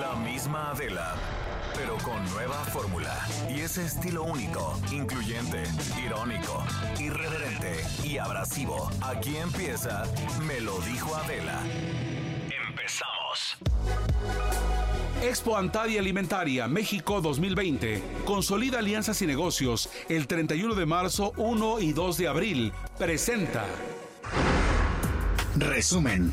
La misma Adela, pero con nueva fórmula y ese estilo único, incluyente, irónico, irreverente y abrasivo. Aquí empieza Me lo dijo Adela. Empezamos. Expo Antadia Alimentaria México 2020. Consolida alianzas y negocios el 31 de marzo, 1 y 2 de abril. Presenta. Resumen.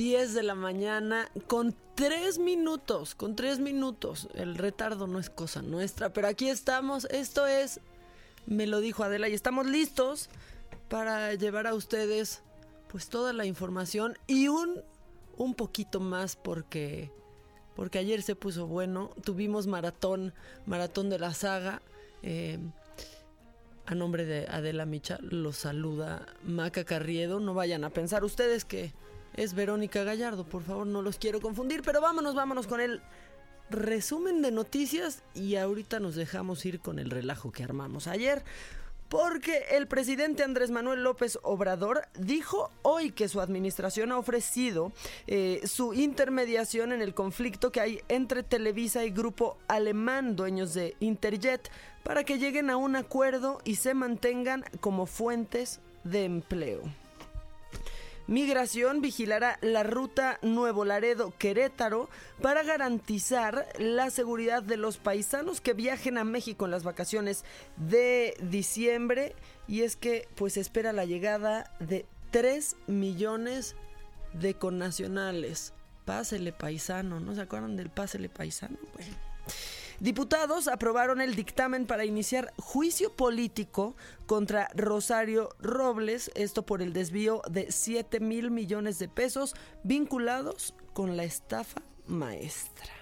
10 de la mañana con 3 minutos, con 3 minutos. El retardo no es cosa nuestra, pero aquí estamos. Esto es, me lo dijo Adela, y estamos listos para llevar a ustedes pues toda la información y un, un poquito más porque, porque ayer se puso bueno. Tuvimos maratón, maratón de la saga. Eh, a nombre de Adela Micha los saluda Maca Carriedo. No vayan a pensar ustedes que es Verónica Gallardo. Por favor, no los quiero confundir, pero vámonos, vámonos con el resumen de noticias y ahorita nos dejamos ir con el relajo que armamos ayer. Porque el presidente Andrés Manuel López Obrador dijo hoy que su administración ha ofrecido eh, su intermediación en el conflicto que hay entre Televisa y Grupo Alemán, dueños de Interjet, para que lleguen a un acuerdo y se mantengan como fuentes de empleo. Migración vigilará la ruta Nuevo Laredo Querétaro para garantizar la seguridad de los paisanos que viajen a México en las vacaciones de diciembre y es que pues espera la llegada de 3 millones de connacionales. Pásele paisano, ¿no se acuerdan del pásele paisano? Bueno. Diputados aprobaron el dictamen para iniciar juicio político contra Rosario Robles, esto por el desvío de 7 mil millones de pesos vinculados con la estafa maestra.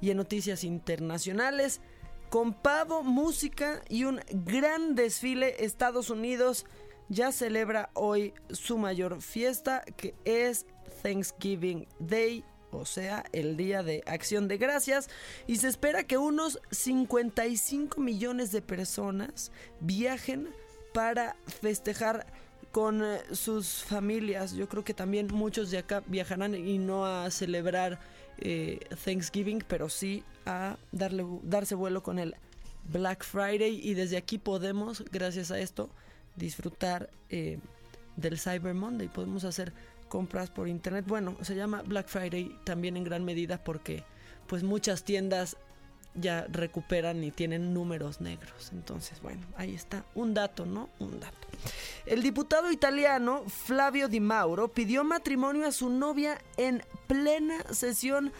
Y en noticias internacionales, con pavo, música y un gran desfile, Estados Unidos ya celebra hoy su mayor fiesta, que es Thanksgiving Day o sea, el Día de Acción de Gracias, y se espera que unos 55 millones de personas viajen para festejar con eh, sus familias. Yo creo que también muchos de acá viajarán y no a celebrar eh, Thanksgiving, pero sí a darle, darse vuelo con el Black Friday y desde aquí podemos, gracias a esto, disfrutar eh, del Cyber Monday. Podemos hacer compras por internet. Bueno, se llama Black Friday también en gran medida porque pues muchas tiendas ya recuperan y tienen números negros. Entonces, bueno, ahí está un dato, ¿no? Un dato. El diputado italiano Flavio Di Mauro pidió matrimonio a su novia en plena sesión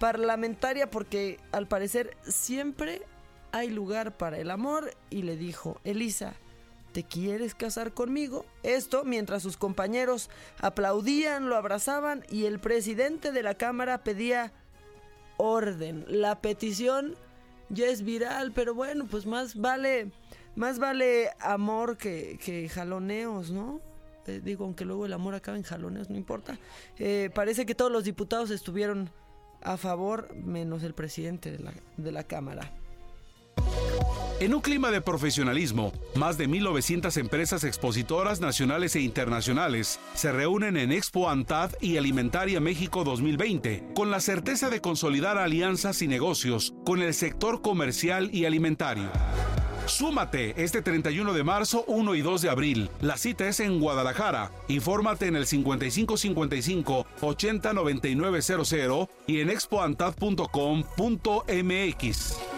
parlamentaria porque al parecer siempre hay lugar para el amor y le dijo, Elisa, ¿te quieres casar conmigo? Esto mientras sus compañeros aplaudían, lo abrazaban y el presidente de la Cámara pedía orden. La petición ya es viral, pero bueno, pues más vale, más vale amor que, jaloneos, ¿no? Eh, digo, aunque luego el amor acaba en jaloneos, no importa. Eh, parece que todos los diputados estuvieron a favor, menos el presidente de la, de la Cámara. En un clima de profesionalismo, más de 1.900 empresas expositoras nacionales e internacionales se reúnen en Expo Antad y Alimentaria México 2020, con la certeza de consolidar alianzas y negocios con el sector comercial y alimentario. Súmate este 31 de marzo, 1 y 2 de abril. La cita es en Guadalajara. Infórmate en el 5555 809900 y en expoantad.com.mx.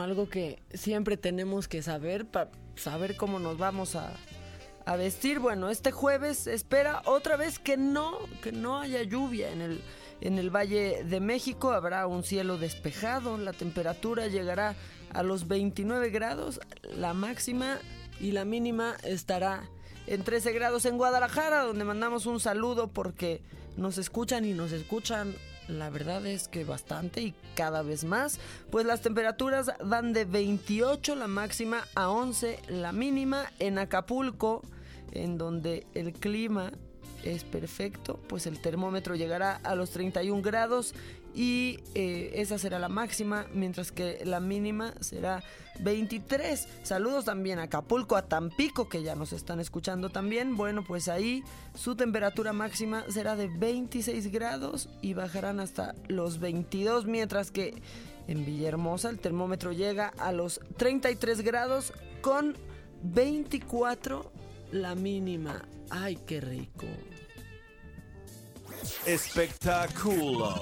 Algo que siempre tenemos que saber para saber cómo nos vamos a, a vestir. Bueno, este jueves espera otra vez que no, que no haya lluvia en el, en el Valle de México. Habrá un cielo despejado, la temperatura llegará a los 29 grados, la máxima y la mínima estará en 13 grados en Guadalajara, donde mandamos un saludo porque nos escuchan y nos escuchan la verdad es que bastante y cada vez más. Pues las temperaturas van de 28 la máxima a 11 la mínima en Acapulco, en donde el clima es perfecto, pues el termómetro llegará a los 31 grados y eh, esa será la máxima, mientras que la mínima será 23. Saludos también a Acapulco, a Tampico, que ya nos están escuchando también. Bueno, pues ahí su temperatura máxima será de 26 grados y bajarán hasta los 22, mientras que en Villahermosa el termómetro llega a los 33 grados con 24 la mínima. ¡Ay, qué rico! Espectáculo.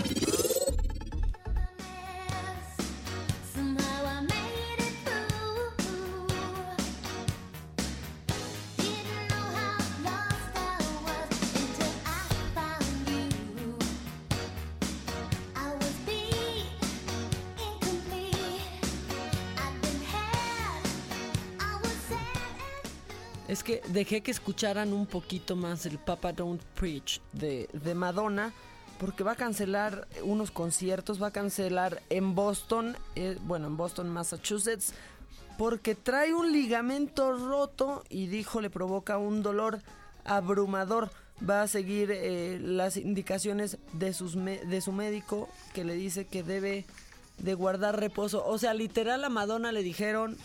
Es que dejé que escucharan un poquito más el Papa Don't Preach de, de Madonna, porque va a cancelar unos conciertos, va a cancelar en Boston, eh, bueno, en Boston, Massachusetts, porque trae un ligamento roto y dijo le provoca un dolor abrumador. Va a seguir eh, las indicaciones de, sus de su médico que le dice que debe de guardar reposo. O sea, literal a Madonna le dijeron,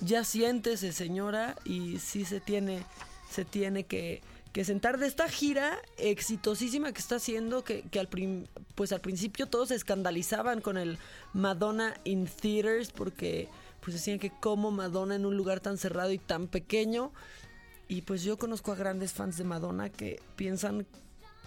ya siéntese señora y sí se tiene, se tiene que, sentar de esta gira exitosísima que está haciendo, que, que al, pues al principio todos se escandalizaban con el Madonna in Theaters porque pues decían que como Madonna en un lugar tan cerrado y tan pequeño. Y pues yo conozco a grandes fans de Madonna que piensan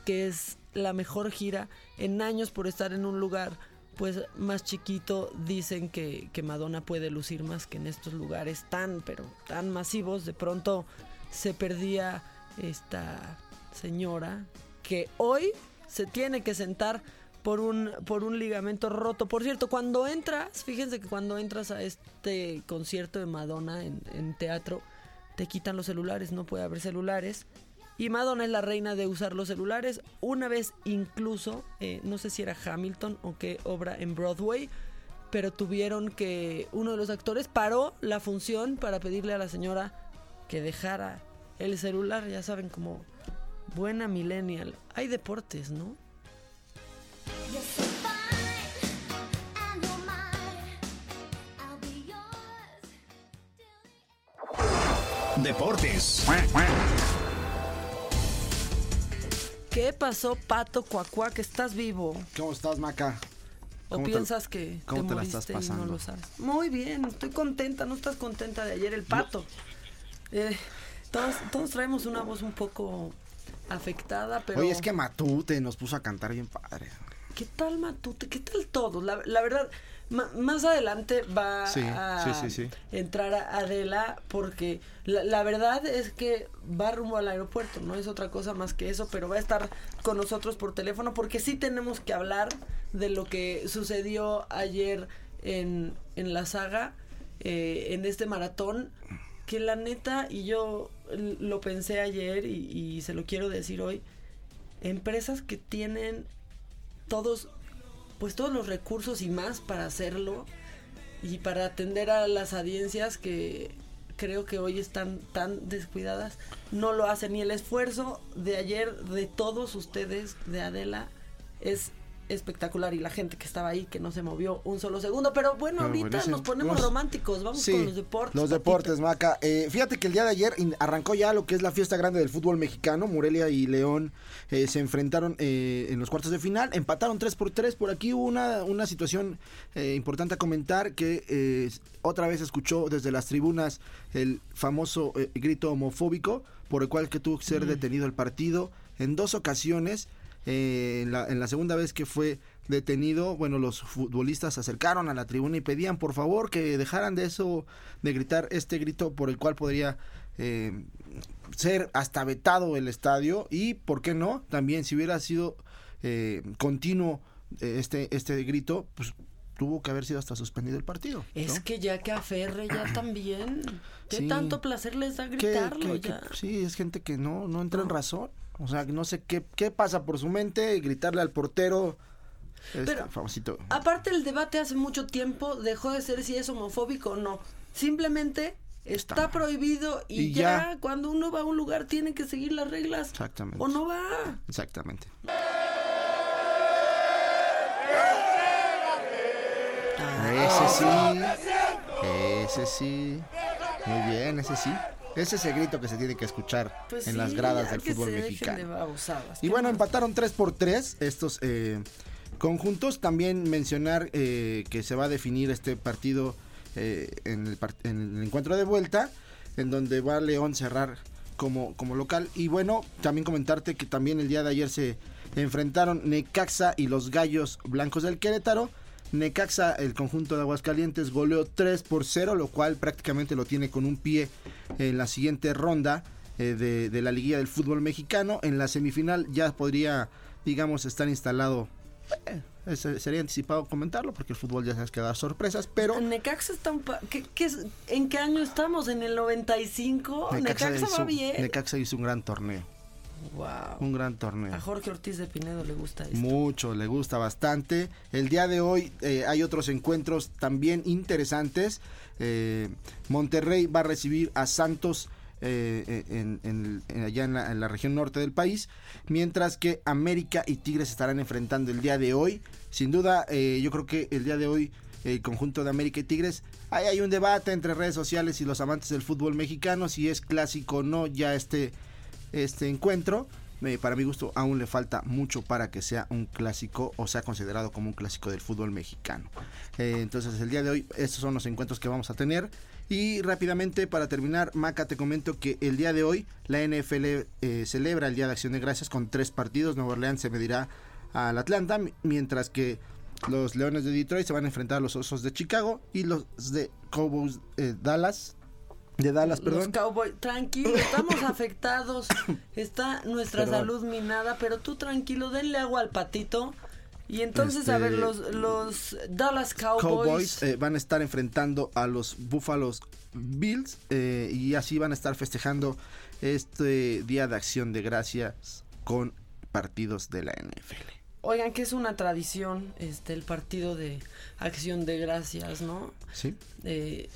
que es la mejor gira en años por estar en un lugar pues más chiquito dicen que, que, Madonna puede lucir más que en estos lugares tan, pero tan masivos. De pronto se perdía esta señora que hoy se tiene que sentar por un, por un ligamento roto. Por cierto, cuando entras, fíjense que cuando entras a este concierto de Madonna en, en teatro, te quitan los celulares, no puede haber celulares. Y Madonna es la reina de usar los celulares. Una vez incluso, eh, no sé si era Hamilton o qué obra en Broadway, pero tuvieron que uno de los actores paró la función para pedirle a la señora que dejara el celular, ya saben, como buena millennial. Hay deportes, ¿no? Deportes. ¿Qué pasó, Pato Cuacuá, que estás vivo? ¿Cómo estás, Maca? ¿O piensas que cómo te, te la moriste estás pasando? y no lo sabes? Muy bien, estoy contenta. ¿No estás contenta de ayer el Pato? Eh, todos, todos traemos una voz un poco afectada, pero... Oye, es que Matute nos puso a cantar bien padre. ¿Qué tal Matute? ¿Qué tal todos? La, la verdad, más adelante va Sí, a sí, sí, sí. entrar a Adela porque la, la verdad es que va rumbo al aeropuerto, no es otra cosa más que eso, pero va a estar con nosotros por teléfono porque sí tenemos que hablar de lo que sucedió ayer en, en la saga, eh, en este maratón, que la neta, y yo lo pensé ayer y, y se lo quiero decir hoy, empresas que tienen todos pues todos los recursos y más para hacerlo y para atender a las audiencias que creo que hoy están tan descuidadas no lo hacen. Y el esfuerzo de ayer de todos ustedes de Adela es espectacular y la gente que estaba ahí que no se movió un solo segundo pero bueno Pero ahorita buenísimo. nos ponemos románticos vamos Sí, con los deportes Los deportes, Maca. Eh, fíjate que el día de ayer arrancó ya lo que es la fiesta grande del fútbol mexicano. Morelia y León eh, se enfrentaron eh, en los cuartos de final. Empataron 3 por 3. Por aquí hubo una, una situación eh, importante a comentar que eh, otra vez escuchó desde las tribunas el famoso eh, grito homofóbico por el cual que tuvo que ser detenido el partido en dos ocasiones. Eh, en, la, en la segunda vez que fue detenido, bueno, los futbolistas se acercaron a la tribuna y pedían por favor que dejaran de eso, de gritar este grito por el cual podría eh, ser hasta vetado el estadio y, ¿por qué no? También si hubiera sido eh, continuo eh, este, este grito, pues tuvo que haber sido hasta suspendido el partido. Es que ya que aferre ya también. ¿Qué Sí. tanto placer les da gritarlo ya? sí, es gente que no, no entra en razón. O sea, no sé qué, qué pasa por su mente, gritarle al portero. Este Pero- famosito. Aparte el debate hace mucho tiempo dejó de ser si es homofóbico o no. Simplemente está, Está. prohibido y, Y ya, ya. cuando uno va a un lugar tiene que seguir las reglas. Exactamente. O no va. Exactamente. Ese sí. Ese sí. Muy bien, ese sí. Ese es el grito que se tiene que escuchar Pues en sí, las gradas del fútbol mexicano. de. Y ¿Qué bueno, más? empataron 3 por 3 estos eh, conjuntos. También mencionar eh, que se va a definir este partido eh, en, el en el encuentro de vuelta, en donde va León cerrar como, como local. Y bueno, también comentarte que también el día de ayer se enfrentaron Necaxa y los Gallos Blancos del Querétaro. Necaxa, el conjunto de Aguascalientes, goleó 3 por 0, lo cual prácticamente lo tiene con un pie en la siguiente ronda eh, de, de la liguilla del fútbol mexicano. En la semifinal ya podría, digamos, estar instalado. eh, sería anticipado comentarlo porque el fútbol ya sabes que da sorpresas, pero Necaxa está un pa- ¿qué- qué es- ¿En qué año estamos? ¿En el 95? Necaxa, hizo, va bien. Necaxa hizo un gran torneo, Wow. un gran torneo. A Jorge Ortiz de Pinedo le gusta esto. Mucho, le gusta bastante. El día de hoy eh, hay otros encuentros también interesantes. Eh, Monterrey va a recibir a Santos eh, eh, en, en- en- allá en la, en la región norte del país, mientras que América y Tigres estarán enfrentando el día de hoy. Sin duda, eh, yo creo que el día de hoy el conjunto de América y Tigres, ahí hay un debate entre redes sociales y los amantes del fútbol mexicano, si es clásico o no ya este este encuentro. Para mi gusto aún le falta mucho para que sea un clásico o sea considerado como un clásico del fútbol mexicano. Eh, entonces el día de hoy estos son los encuentros que vamos a tener. Y rápidamente para terminar, Maca, te comento que el día de hoy la NFL eh, celebra el Día de Acción de Gracias con tres partidos. Nueva Orleans se medirá al Atlanta, mi- mientras que los Leones de Detroit se van a enfrentar a los Osos de Chicago y los de Cowboys eh, Dallas. De Dallas, Los perdón. Cowboys, tranquilo, estamos afectados, está nuestra Perdón. salud minada, pero tú tranquilo, denle agua al patito. Y entonces, a Este- ver, los, los Dallas Cowboys, Cowboys eh, van a estar enfrentando a los Buffalo Bills eh, y así van a estar festejando este Día de Acción de Gracias con partidos de la NFL. oigan que es una tradición este el partido de acción de gracias, ¿no? ¿Sí? Eh,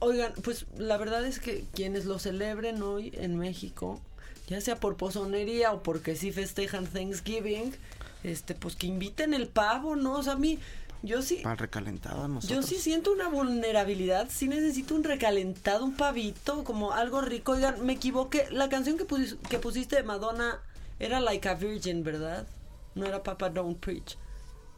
oigan, pues la verdad es que quienes lo celebren hoy en México, ya sea por pozonería o porque sí festejan Thanksgiving, este, pues que inviten el pavo, ¿no? O sea, a mí, yo sí, Pan recalentado a yo nosotros. sí siento una vulnerabilidad, sí necesito un recalentado, un pavito, como algo rico. Oigan, me equivoqué, la canción que, pus- que pusiste de Madonna era Like a Virgin, ¿verdad? No era Papa Don't Preach.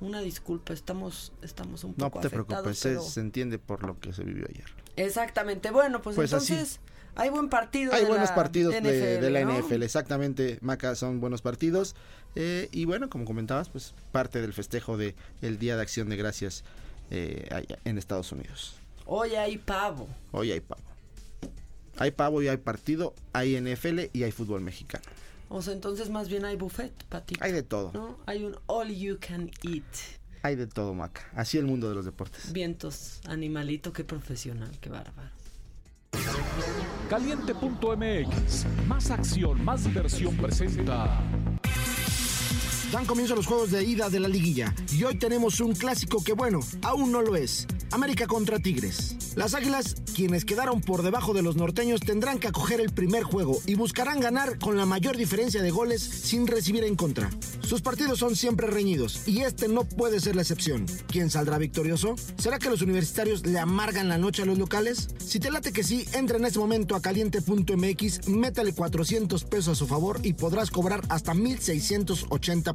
Una disculpa, estamos, estamos un No poco te afectados, preocupes, pero- se, se entiende por lo que se vivió ayer. Exactamente. Bueno, pues, Pues así. entonces hay buen partido. Hay de buenos la partidos de, de la ¿no? NFL, exactamente, Maca, son buenos partidos. Eh, y bueno, como comentabas, pues parte del festejo de el Día de Acción de Gracias eh, allá en Estados Unidos. Hoy hay pavo. Hoy hay pavo. Hay pavo y hay partido, hay NFL y hay fútbol mexicano. O sea, entonces más bien hay buffet, patito. Hay de todo, ¿no? Hay un all you can eat. Hay de todo, Maca. Así el mundo de los deportes. Vientos, animalito, qué profesional, qué bárbaro. Caliente.mx, más acción, más diversión presenta. Dan comienzo los juegos de ida de la liguilla y hoy tenemos un clásico que bueno, aún no lo es. América contra Tigres. Las Águilas, quienes quedaron por debajo de los norteños, tendrán que acoger el primer juego y buscarán ganar con la mayor diferencia de goles sin recibir en contra. Sus partidos son siempre reñidos y este no puede ser la excepción. ¿Quién saldrá victorioso? ¿Será que los universitarios le amargan la noche a los locales? Si te late que sí, entra en este momento a caliente.mx, métale 400 pesos a su favor y podrás cobrar hasta 1680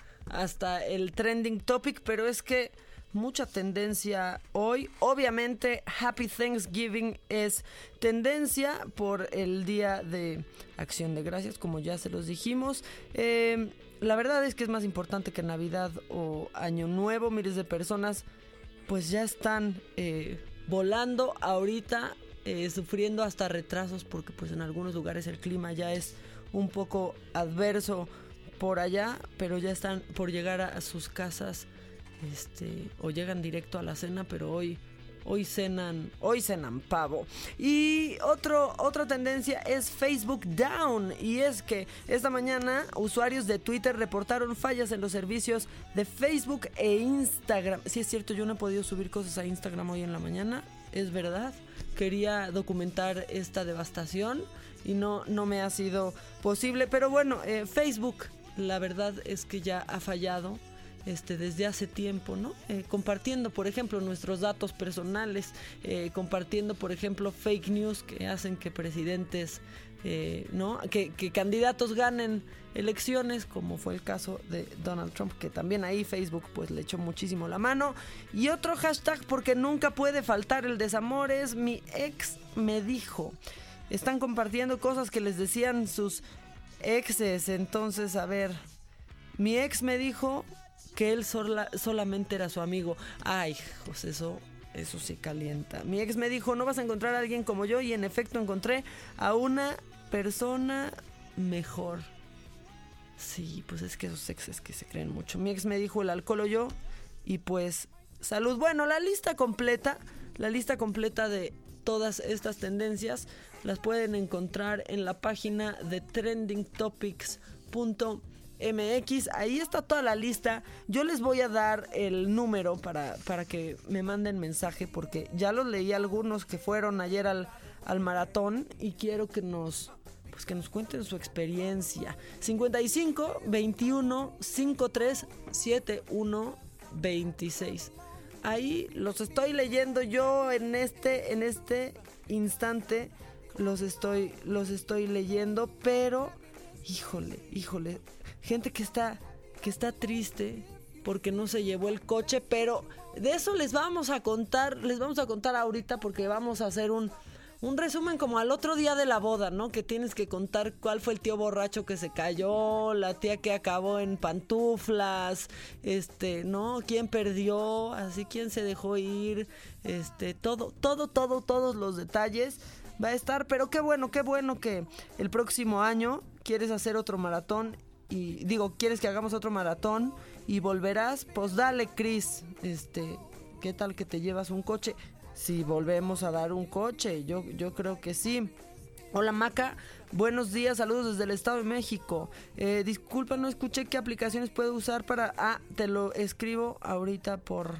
hasta el trending topic, pero es que mucha tendencia hoy. Obviamente, Happy Thanksgiving es tendencia por el Día de Acción de Gracias, como ya se los dijimos. Eh, la verdad es que es más importante que Navidad o Año Nuevo. Miles de personas pues ya están eh, volando ahorita, eh, sufriendo hasta retrasos porque pues en algunos lugares el clima ya es un poco adverso por allá, pero ya están por llegar a, sus casas este, o llegan directo a la cena, pero hoy hoy cenan, hoy cenan pavo. Y otro, otra tendencia es Facebook Down. Y es que esta mañana usuarios de Twitter reportaron fallas en los servicios de Facebook e Instagram. Si es cierto, yo no he podido subir cosas a Instagram hoy en la mañana. Es verdad. Quería documentar esta devastación y no, no me ha sido posible. Pero bueno, eh, Facebook, la verdad es que ya ha fallado este, desde hace tiempo, ¿no? Eh, compartiendo, por ejemplo, nuestros datos personales, eh, compartiendo, por ejemplo, fake news que hacen que presidentes, eh, ¿no? Que, que, candidatos ganen elecciones, como fue el caso de Donald Trump, que también ahí Facebook pues le echó muchísimo la mano. Y otro hashtag, porque nunca puede faltar el desamor, es mi ex me dijo. Están compartiendo cosas que les decían sus exes, entonces, a ver, mi ex me dijo que él solamente era su amigo. Ay, pues eso, eso sí calienta. Mi ex me dijo, no vas a encontrar a alguien como yo y en efecto encontré a una persona mejor. Sí, pues es que esos exes que se creen mucho. Mi ex me dijo el alcohol o yo y pues salud. Bueno, la lista completa, la lista completa de todas estas tendencias las pueden encontrar en la página de trendingtopics.com MX. Ahí está toda la lista. Yo les voy a dar el número para, para que me manden mensaje porque ya los leí algunos que fueron ayer al, al maratón y quiero que nos pues que nos cuenten su experiencia. 55 21 53 71 26. Ahí los estoy leyendo yo en este en este instante los estoy los estoy leyendo, pero híjole, híjole, gente que está, que está triste porque no se llevó el coche, pero de eso les vamos a contar, les vamos a contar ahorita porque vamos a hacer un, un resumen como al otro día de la boda, ¿no? Que tienes que contar cuál fue el tío borracho que se cayó, la tía que acabó en pantuflas, este, ¿no? ¿Quién perdió? Así, ¿quién se dejó ir? Este, todo, todo, todo, todos los detalles va a estar, pero qué bueno, qué bueno que el próximo año quieres hacer otro maratón y digo, ¿quieres que hagamos otro maratón y volverás? Pues dale, Chris. Este, ¿qué tal que te llevas un coche? Si volvemos a dar un coche, yo, yo creo que sí. Hola Maca, buenos días, saludos desde el Estado de México. Eh, disculpa, no escuché qué aplicaciones puedo usar para... Ah, te lo escribo ahorita por,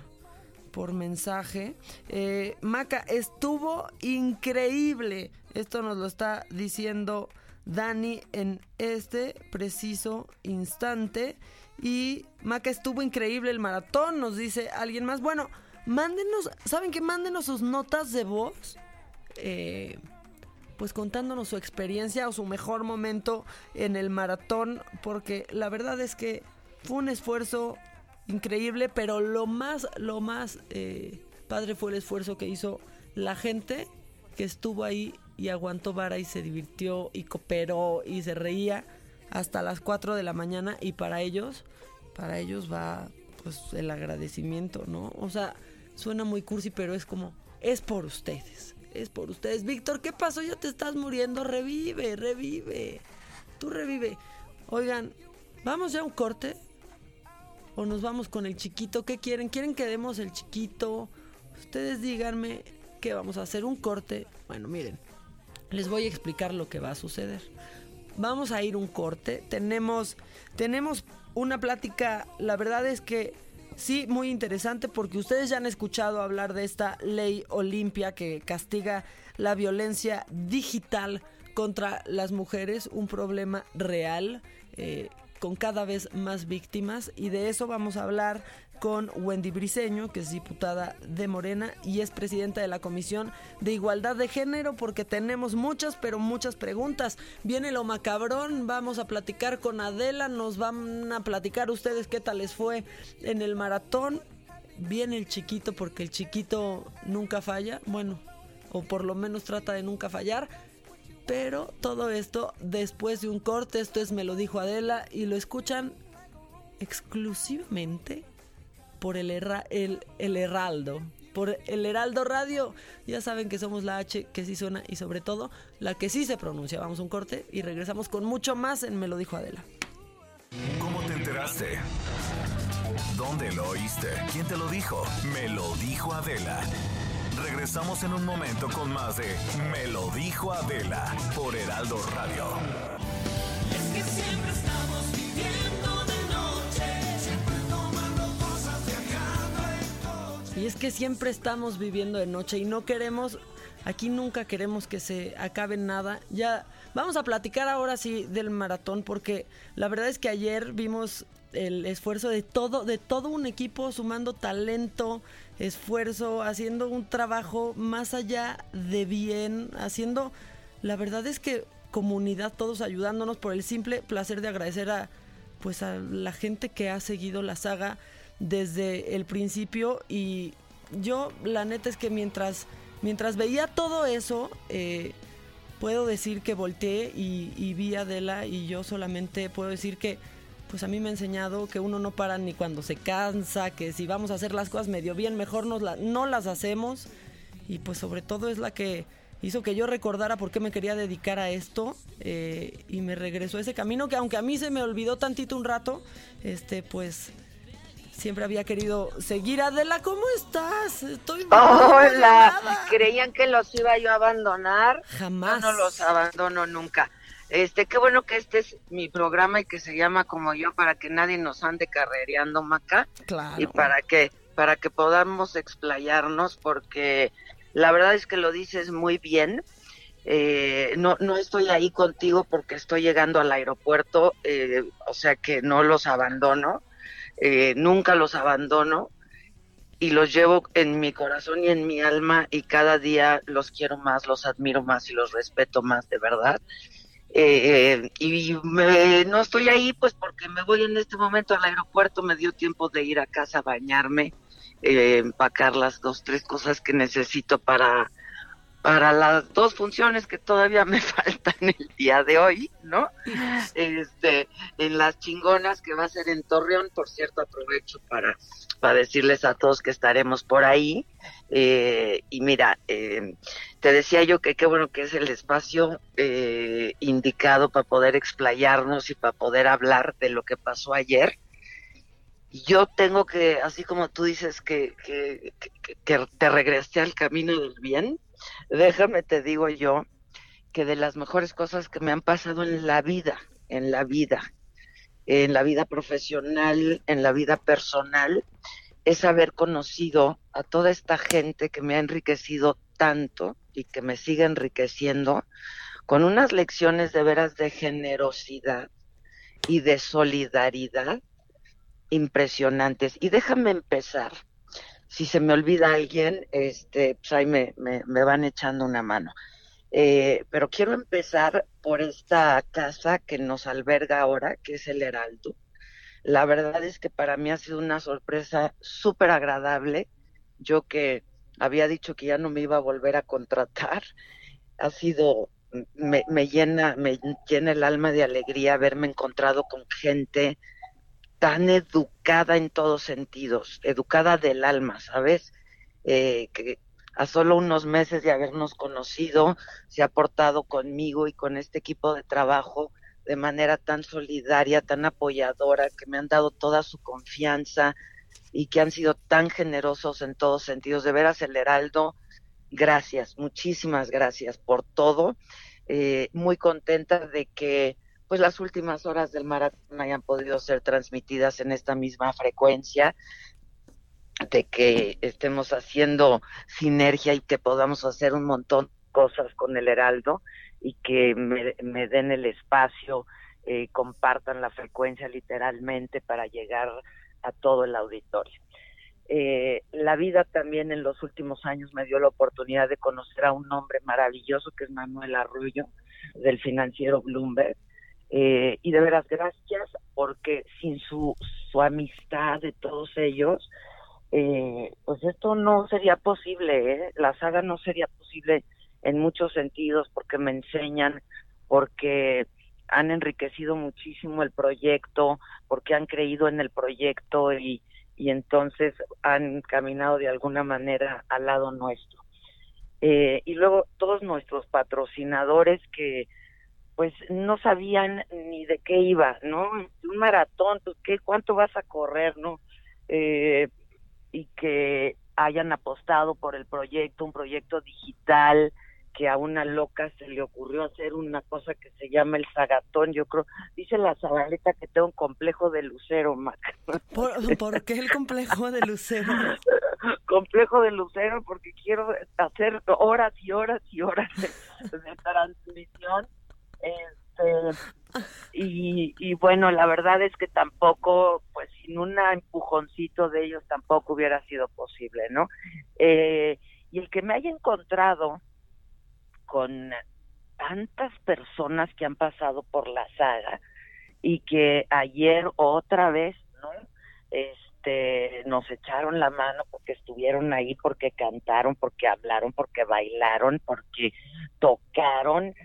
por mensaje. Eh, Maca, estuvo increíble. Esto nos lo está diciendo Dani en este preciso instante. Y Maca estuvo increíble el maratón, nos dice alguien más. Bueno, mándenos, ¿saben qué? Mándenos sus notas de voz. Eh, pues contándonos su experiencia o su mejor momento en el maratón. Porque la verdad es que fue un esfuerzo increíble, pero lo más, lo más eh, padre fue el esfuerzo que hizo la gente que estuvo ahí y aguantó vara y se divirtió y cooperó y se reía hasta las 4 de la mañana y para ellos, para ellos va pues el agradecimiento, ¿no? O sea, suena muy cursi, pero es como, es por ustedes, es por ustedes. Víctor, ¿qué pasó? Ya te estás muriendo, revive, revive, tú revive. Oigan, ¿vamos ya a un corte? ¿O nos vamos con el chiquito? ¿Qué quieren? ¿Quieren que demos el chiquito? Ustedes díganme que vamos a hacer un corte. Bueno, miren, les voy a explicar lo que va a suceder. Vamos a ir un corte. Tenemos, tenemos una plática, la verdad es que sí, muy interesante porque ustedes ya han escuchado hablar de esta ley Olimpia que castiga la violencia digital contra las mujeres, un problema real. Eh, con cada vez más víctimas y de eso vamos a hablar con Wendy Briseño, que es diputada de Morena y es presidenta de la Comisión de Igualdad de Género, porque tenemos muchas, pero muchas preguntas. Viene lo macabrón, vamos a platicar con Adela, nos van a platicar ustedes qué tal les fue en el maratón. Viene el chiquito, porque el chiquito nunca falla, bueno, o por lo menos trata de nunca fallar. Pero todo esto después de un corte, esto es Me lo dijo Adela y lo escuchan exclusivamente por el, el, el Heraldo. Por el Heraldo Radio. Ya saben que somos la H que sí suena y sobre todo la que sí se pronuncia. Vamos a un corte y regresamos con mucho más en Me lo dijo Adela. ¿Cómo te enteraste? ¿Dónde lo oíste? ¿Quién te lo dijo? Me lo dijo Adela. Regresamos en un momento con más de Me lo dijo Adela por Heraldo Radio. Es que siempre Y es que siempre estamos viviendo de noche y no queremos, aquí nunca queremos que se acabe nada. Ya vamos a platicar ahora sí del maratón porque la verdad es que ayer vimos el esfuerzo de todo, de todo un equipo sumando talento, esfuerzo, haciendo un trabajo más allá de bien, haciendo, la verdad es que comunidad, todos ayudándonos por el simple placer de agradecer a pues a la gente que ha seguido la saga desde el principio y yo la neta es que mientras mientras veía todo eso eh, puedo decir que volteé y, vi a Adela y yo solamente puedo decir que pues a mí me ha enseñado que uno no para ni cuando se cansa, que si vamos a hacer las cosas medio bien, mejor nos la- no las hacemos. Y pues sobre todo es la que hizo que yo recordara por qué me quería dedicar a esto eh, y me regresó ese camino que aunque a mí se me olvidó tantito un rato, este pues siempre había querido seguir. Adela, ¿cómo estás? Estoy Hola, creían que los iba yo a abandonar. Jamás. Yo no los abandono nunca. Este, qué bueno que este es mi programa y que se llama como yo para que nadie nos ande carrereando, Maca, Claro. y para que para que podamos explayarnos, porque la verdad es que lo dices muy bien. Eh, no, no estoy ahí contigo porque estoy llegando al aeropuerto, eh, o sea que no los abandono, eh, nunca los abandono y los llevo en mi corazón y en mi alma y cada día los quiero más, los admiro más y los respeto más, de verdad. Eh, y me- no estoy ahí pues porque me voy en este momento al aeropuerto, me dio tiempo de ir a casa a bañarme, eh, empacar las dos, tres cosas que necesito para, para las dos funciones que todavía me faltan el día de hoy, ¿no? Este, en las chingonas que va a ser en Torreón, por cierto, aprovecho para, para decirles a todos que estaremos por ahí. Eh, y mira, eh, te decía yo que qué bueno que es el espacio eh, indicado para poder explayarnos y para poder hablar de lo que pasó ayer. Yo tengo que, así como tú dices que, que, que- que te regresé al camino del bien, déjame te digo yo que de las mejores cosas que me han pasado en la vida, en la vida, en la vida profesional, en la vida personal, es haber conocido a toda esta gente que me ha enriquecido tanto y que me sigue enriqueciendo con unas lecciones de veras de generosidad y de solidaridad impresionantes. Y déjame empezar. Si se me olvida alguien, este, pues ahí me, me, me van echando una mano. Eh, pero quiero empezar por esta casa que nos alberga ahora, que es el Heraldo. La verdad es que para mí ha sido una sorpresa súper agradable. Yo que había dicho que ya no me iba a volver a contratar, ha sido, me, me llena, me llena el alma de alegría haberme encontrado con gente tan educada en todos sentidos, educada del alma, ¿sabes? Eh, que a solo unos meses de habernos conocido, se ha portado conmigo y con este equipo de trabajo de manera tan solidaria, tan apoyadora, que me han dado toda su confianza y que han sido tan generosos en todos sentidos. De veras, el Heraldo, gracias, muchísimas gracias por todo. Eh, muy contenta de que pues las últimas horas del maratón hayan podido ser transmitidas en esta misma frecuencia. de que estemos haciendo sinergia y que podamos hacer un montón de cosas con el Heraldo y que me, den el espacio, eh, compartan la frecuencia literalmente para llegar a todo el auditorio. Eh, la vida también en los últimos años me dio la oportunidad de conocer a un hombre maravilloso que es Manuel Arroyo del financiero Bloomberg. Eh, y de veras, gracias porque sin su, su amistad de todos ellos, eh, pues esto no sería posible, ¿eh? la saga no sería posible en muchos sentidos porque me enseñan, porque han enriquecido muchísimo el proyecto, porque han creído en el proyecto y, y entonces han caminado de alguna manera al lado nuestro. Eh, y luego todos nuestros patrocinadores que pues no sabían ni de qué iba, ¿no? Un maratón, pues, ¿qué, ¿cuánto vas a correr, no? Eh, y que hayan apostado por el proyecto, un proyecto digital, que a una loca se le ocurrió hacer una cosa que se llama el zagatón, yo creo, dice la Zabaleta que tengo un complejo de lucero, Mac. ¿Por, por qué el complejo de Lucero? complejo de lucero porque quiero hacer horas y horas y horas de, de transmisión. Este, y, bueno, la verdad es que tampoco, pues sin un empujoncito de ellos tampoco hubiera sido posible, ¿no? Eh, y el que me haya encontrado con tantas personas que han pasado por la saga y que ayer otra vez, ¿no? Este, nos echaron la mano porque estuvieron ahí, porque cantaron, porque hablaron, porque bailaron, porque tocaron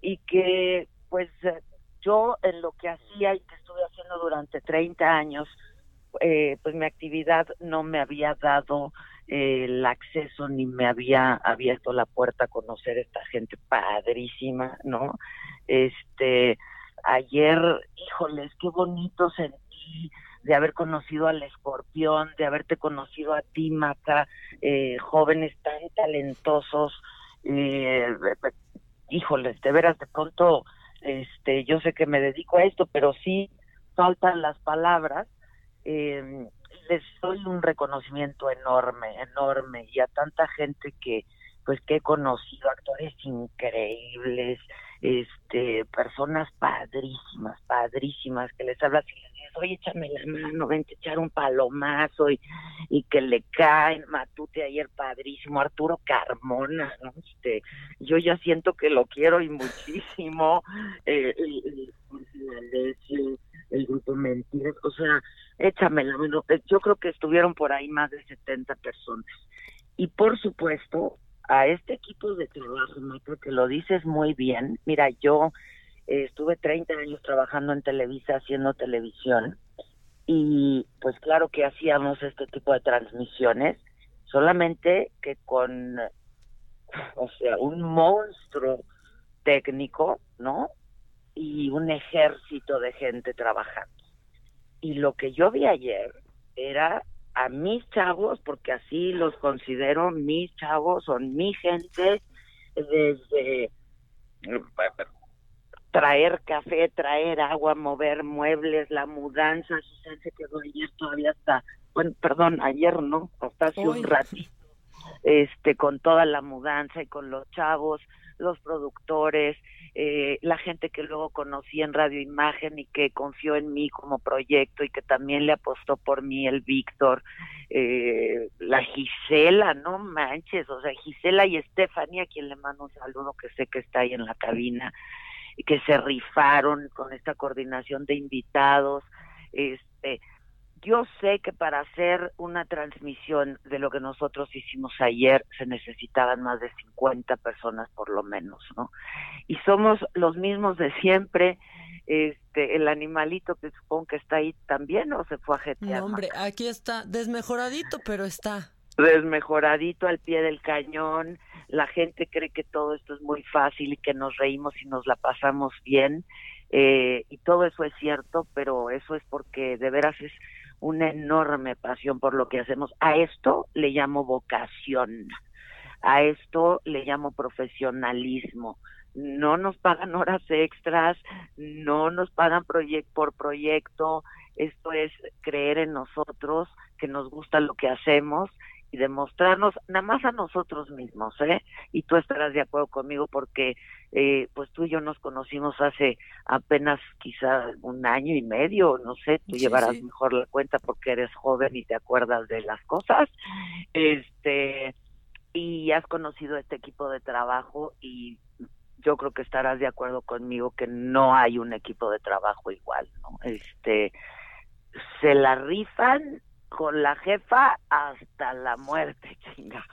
y que pues eh, yo en lo que hacía y que estuve haciendo durante 30 años, eh, pues mi actividad no me había dado eh, el acceso ni me había abierto la puerta a conocer esta gente padrísima, ¿no? Este, ayer, híjoles, qué bonito sentí de haber conocido al escorpión, de haberte conocido a ti, Maca, eh, jóvenes tan talentosos, eh, híjoles, de veras, de pronto, este, yo sé que me dedico a esto, pero sí faltan las palabras, eh, les doy un reconocimiento enorme, enorme, y a tanta gente que, pues, que he conocido, actores increíbles, este, personas padrísimas, padrísimas, que les hablas y les dices, oye, échame la mano, vente a echar un palomazo, y, y que le caen, Matute ayer padrísimo, Arturo Carmona, ¿no? Este, yo ya siento que lo quiero y muchísimo, eh, el, grupo Mentiras, o sea, échame la mano, yo creo que estuvieron por ahí más de 70 personas. Y por supuesto, a este equipo de trabajo, Michael, que lo dices muy bien, mira, yo eh, estuve 30 años trabajando en Televisa haciendo televisión y pues claro que hacíamos este tipo de transmisiones, solamente que con, o sea, un monstruo técnico, ¿no? Y un ejército de gente trabajando. Y lo que yo vi ayer era a mis chavos, porque así los considero mis chavos, son mi gente, desde eh, traer café, traer agua, mover muebles, la mudanza, Susan se quedó ayer todavía hasta, bueno, perdón, ayer no, hasta hace Hoy. un ratito, este, con toda la mudanza y con los chavos, los productores, eh, la gente que luego conocí en Radio Imagen y que confió en mí como proyecto y que también le apostó por mí el Víctor, eh, la Gisela, no manches, o sea, Gisela y Stephanie, a quien le mando un saludo que sé que está ahí en la cabina, que se rifaron con esta coordinación de invitados, este, yo sé que para hacer una transmisión de lo que nosotros hicimos ayer se necesitaban más de 50 personas por lo menos, ¿no? Y somos los mismos de siempre, este, el animalito que supongo que está ahí también o se fue a jetear. No, hombre, aquí está, desmejoradito, pero está. desmejoradito al pie del cañón, la gente cree que todo esto es muy fácil y que nos reímos y nos la pasamos bien, eh, y todo eso es cierto, pero eso es porque de veras es una enorme pasión por lo que hacemos. A esto le llamo vocación, a esto le llamo profesionalismo. No nos pagan horas extras, no nos pagan proyec por proyecto, esto es creer en nosotros, que nos gusta lo que hacemos y demostrarnos nada más a nosotros mismos, ¿eh? Y tú estarás de acuerdo conmigo porque eh, pues tú y yo nos conocimos hace apenas quizá un año y medio, no sé, tú Sí, llevarás sí. mejor la cuenta porque eres joven y te acuerdas de las cosas. Este, y has conocido este equipo de trabajo y yo creo que estarás de acuerdo conmigo que no hay un equipo de trabajo igual, ¿no? Este, se la rifan con la jefa hasta la muerte, chinga.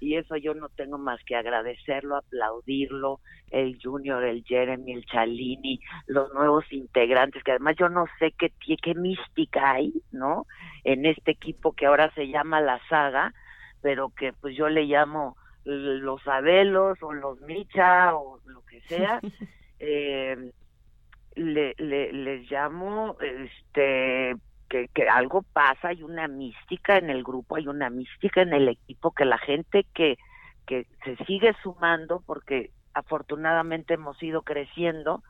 Y eso yo no tengo más que agradecerlo, aplaudirlo, el Junior, el Jeremy, el Chalini, los nuevos integrantes, que además yo no sé qué, qué mística hay, ¿no? En este equipo que ahora se llama La Saga, pero que pues yo le llamo los Abelos o los Micha o lo que sea. eh, le, le, les llamo este que, que algo pasa, hay una mística en el grupo, hay una mística en el equipo, que la gente que, que se sigue sumando, porque afortunadamente hemos ido creciendo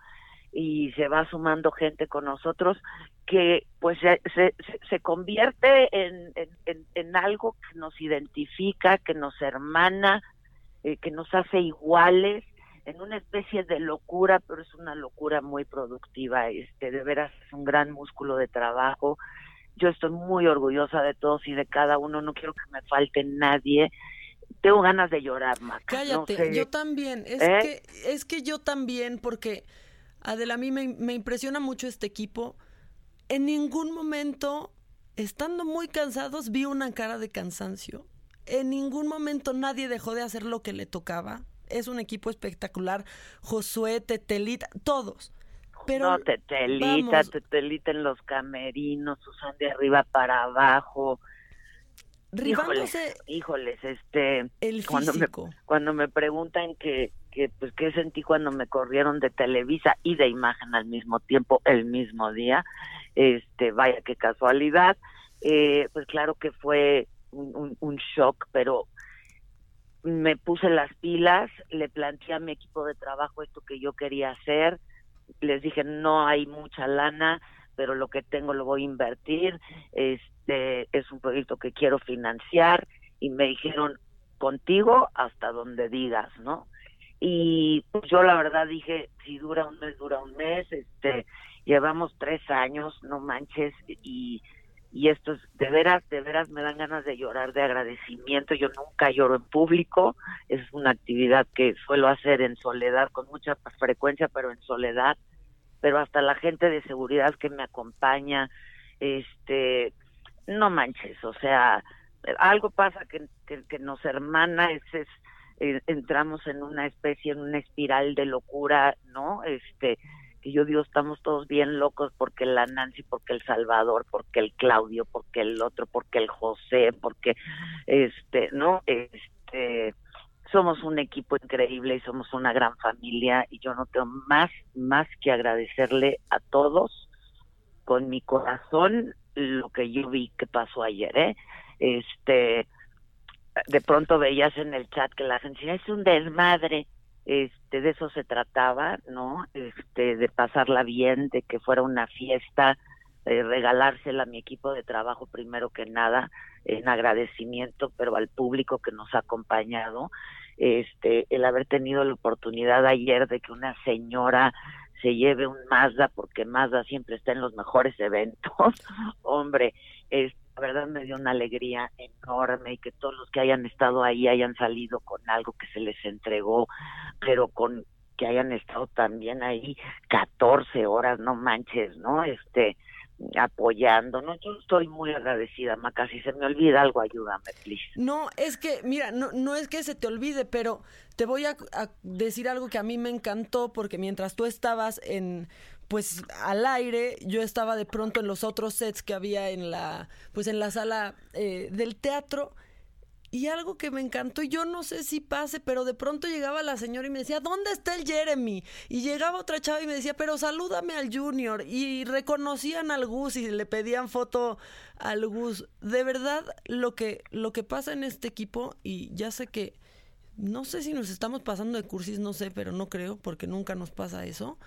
y se va sumando gente con nosotros, que pues se, se, se convierte en, en, en, algo que nos identifica, que nos hermana, eh, que nos hace iguales, en una especie de locura, pero es una locura muy productiva, este, de veras es un gran músculo de trabajo. Yo estoy muy orgullosa de todos y de cada uno, no quiero que me falte nadie. Tengo ganas de llorar, Maca. Cállate, no sé. yo también. Es, ¿Eh? que, es que yo también, porque Adela, a mí me, me impresiona mucho este equipo. En ningún momento, estando muy cansados, vi una cara de cansancio. En ningún momento nadie dejó de hacer lo que le tocaba. Es un equipo espectacular. Josué, Tetelita, todos. Pero no, Tetelita, vamos. Tetelita en los camerinos, Susan de arriba para abajo. Rifándose Híjoles, híjoles, este, el cuando me, cuando me preguntan que, que pues qué sentí cuando me corrieron de Televisa y de imagen al mismo tiempo, el mismo día, este, vaya qué casualidad, eh, pues claro que fue un, un, un shock, pero me puse las pilas, le planteé a mi equipo de trabajo esto que yo quería hacer, les dije no hay mucha lana, pero lo que tengo lo voy a invertir, este es un proyecto que quiero financiar y me dijeron contigo hasta donde digas, ¿no? Y pues yo la verdad dije, si dura un mes, dura un mes, este, llevamos tres años, no manches, y, y esto es, de veras, de veras me dan ganas de llorar de agradecimiento, yo nunca lloro en público, es una actividad que suelo hacer en soledad, con mucha frecuencia, pero en soledad, pero hasta la gente de seguridad que me acompaña, este, no manches, o sea, algo pasa que, que, nos hermana, es, es eh, entramos en una especie, en una espiral de locura, ¿no? Este, que yo digo, estamos todos bien locos porque la Nancy, porque el Salvador, porque el Claudio, porque el otro, porque el José, porque, este, ¿no? Este, somos un equipo increíble y somos una gran familia y yo no tengo más, más que agradecerle a todos con mi corazón lo que yo vi que pasó ayer, ¿eh? Este, de pronto veías en el chat que la gente decía, es un desmadre, este, de eso se trataba, ¿no? Este, de pasarla bien, de que fuera una fiesta, de regalársela a mi equipo de trabajo primero que nada, en agradecimiento, pero al público que nos ha acompañado, este, el haber tenido la oportunidad ayer de que una señora se lleve un Mazda, porque Mazda siempre está en los mejores eventos, hombre, es, la verdad me dio una alegría enorme y que todos los que hayan estado ahí hayan salido con algo que se les entregó, pero con que hayan estado también ahí 14 horas, no manches, ¿no? Este, apoyando, ¿no? Yo estoy muy agradecida, Maca, si se me olvida algo, ayúdame, please. No, es que, mira, no, no es que se te olvide, pero te voy a, a decir algo que a mí me encantó, porque mientras tú estabas en, pues, al aire, yo estaba de pronto en los otros sets que había en la, pues, en la sala eh, del teatro, y algo que me encantó, y yo no sé si pase, pero de pronto llegaba la señora y me decía, ¿dónde está el Jeremy? Y llegaba otra chava y me decía, pero salúdame al Junior. Y reconocían al Gus y le pedían foto al Gus. De verdad, lo que, lo que pasa en este equipo, y ya sé que, no sé si nos estamos pasando de cursis, no sé, pero no creo, porque nunca nos pasa eso.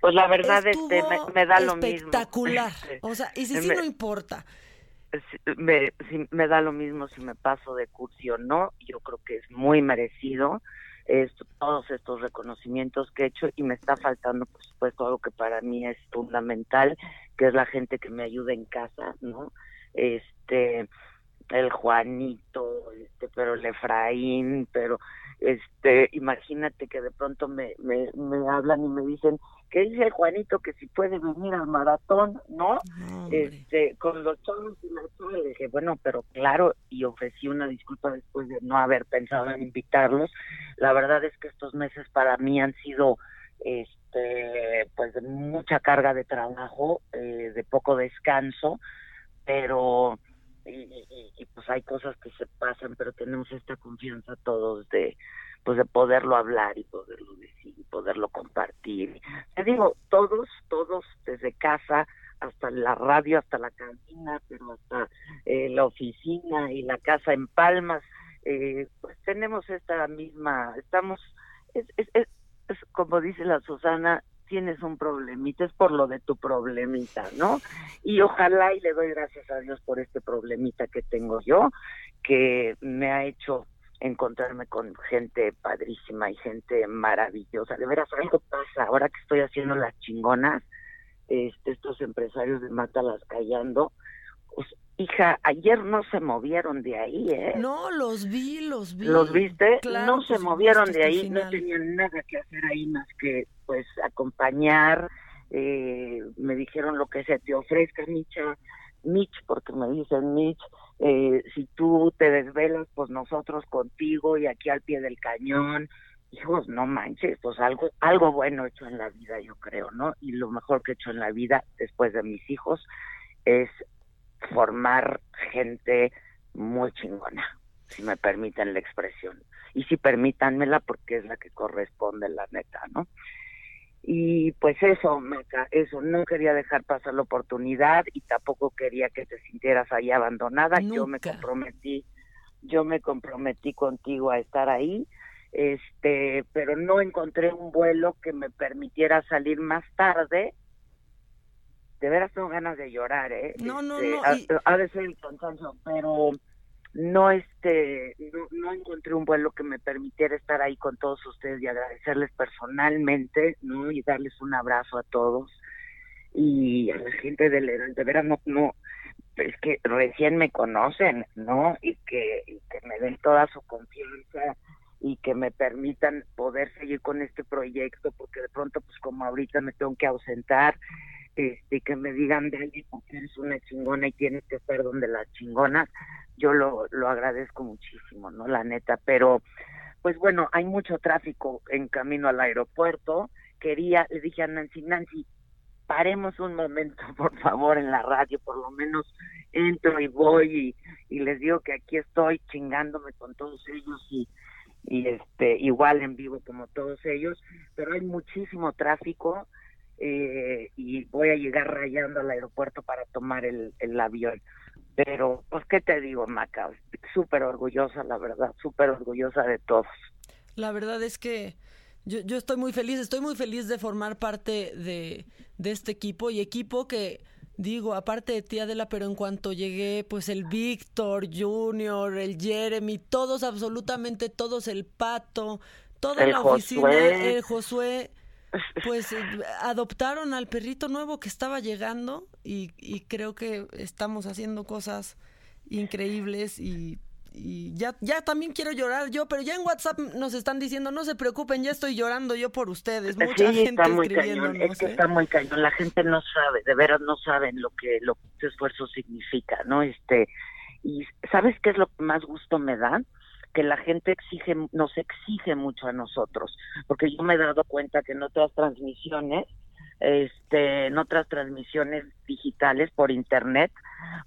Pues la verdad, este, me, Estuvo me da lo mismo. espectacular. O sea, y si sí Me- no importa. Me, me da lo mismo si me paso de cursi o no. Yo creo que es muy merecido esto- todos estos reconocimientos que he hecho y me está faltando, por supuesto, algo que para mí es fundamental, que es la gente que me ayuda en casa, ¿no? Este, el Juanito, este, pero el Efraín, pero este, imagínate que de pronto me, me, me hablan y me dicen, ¿qué dice el Juanito que si puede venir al maratón, no? este, con los chavos y la chava, le dije, bueno, pero claro, y ofrecí una disculpa después de no haber pensado en invitarlos. La verdad es que estos meses para mí han sido, este, pues de mucha carga de trabajo, eh, de poco descanso, pero y, pues hay cosas que se pasan, pero tenemos esta confianza todos de pues de poderlo hablar y poderlo decir y poderlo compartir. Te digo, todos, todos desde casa hasta la radio, hasta la cantina, pero hasta eh, la oficina y la casa en Palmas, eh, pues tenemos esta misma, estamos, es, es, es, es como dice la Susana, tienes un problemita, es por lo de tu problemita, ¿no? Y ojalá y le doy gracias a Dios por este problemita que tengo yo, que me ha hecho encontrarme con gente padrísima y gente maravillosa. De veras, algo pasa. Ahora que estoy haciendo las chingonas, este, estos empresarios de Mátalas Callando, pues, hija, ayer no se movieron de ahí, ¿eh? No, los vi, los vi. ¿Los viste? Claro, no se por movieron de ahí, no tenían nada que hacer ahí más que pues acompañar. Eh, me dijeron lo que se te ofrezca, Micha, Mitch, porque me dicen Mitch, eh, si tú te desvelas, pues nosotros contigo y aquí al pie del cañón. Hijos, no manches, pues algo, algo bueno he hecho en la vida, yo creo, ¿no? Y lo mejor que he hecho en la vida, después de mis hijos, es formar gente muy chingona, si me permiten la expresión. Y si permítanmela porque es la que corresponde, la neta, ¿no? Y pues eso, Maca, eso, no quería dejar pasar la oportunidad y tampoco quería que te sintieras ahí abandonada. Yo me Nunca. comprometí, yo me comprometí contigo a estar ahí, este, pero no encontré un vuelo que me permitiera salir más tarde. De veras tengo ganas de llorar, ¿eh? No, no, Este, no, Ha, y- ha de ser el cansancio, pero no este no, no encontré un vuelo que me permitiera estar ahí con todos ustedes y agradecerles personalmente no y darles un abrazo a todos y a la gente del Heraldo de veras no no es que recién me conocen no y que, y que me den toda su confianza y que me permitan poder seguir con este proyecto porque de pronto pues como ahorita me tengo que ausentar este que me digan Dali porque eres una chingona y tienes que estar donde las chingonas yo lo, lo agradezco muchísimo, ¿no? La neta, pero pues bueno, hay mucho tráfico en camino al aeropuerto. Quería, le dije a Nancy, Nancy, paremos un momento, por favor, en la radio, por lo menos entro y voy y, y les digo que aquí estoy chingándome con todos ellos y, y este igual en vivo como todos ellos, pero hay muchísimo tráfico eh, y voy a llegar rayando al aeropuerto para tomar el, el avión. Pero, pues, ¿qué te digo, Maca? Súper orgullosa, la verdad, súper orgullosa de todos. La verdad es que yo, yo estoy muy feliz, estoy muy feliz de formar parte de, de este equipo y equipo que, digo, aparte de ti, Adela, pero en cuanto llegué, pues el Víctor Junior, el Jeremy, todos, absolutamente todos, el Pato, toda El la oficina, Josué. el Josué, pues eh, adoptaron al perrito nuevo que estaba llegando y, y creo que estamos haciendo cosas increíbles y, y ya, ya también quiero llorar yo, pero ya en WhatsApp nos están diciendo, no se preocupen, ya estoy llorando yo por ustedes. Mucha sí, gente está muy cañón, es que ¿eh? está muy cañón, la gente no sabe, de veras no saben lo que lo que este esfuerzo significa, ¿no? Este, y ¿sabes qué es lo que más gusto me da? Que la gente exige, nos exige mucho a nosotros, porque yo me he dado cuenta que en otras transmisiones, este, en otras transmisiones digitales por internet,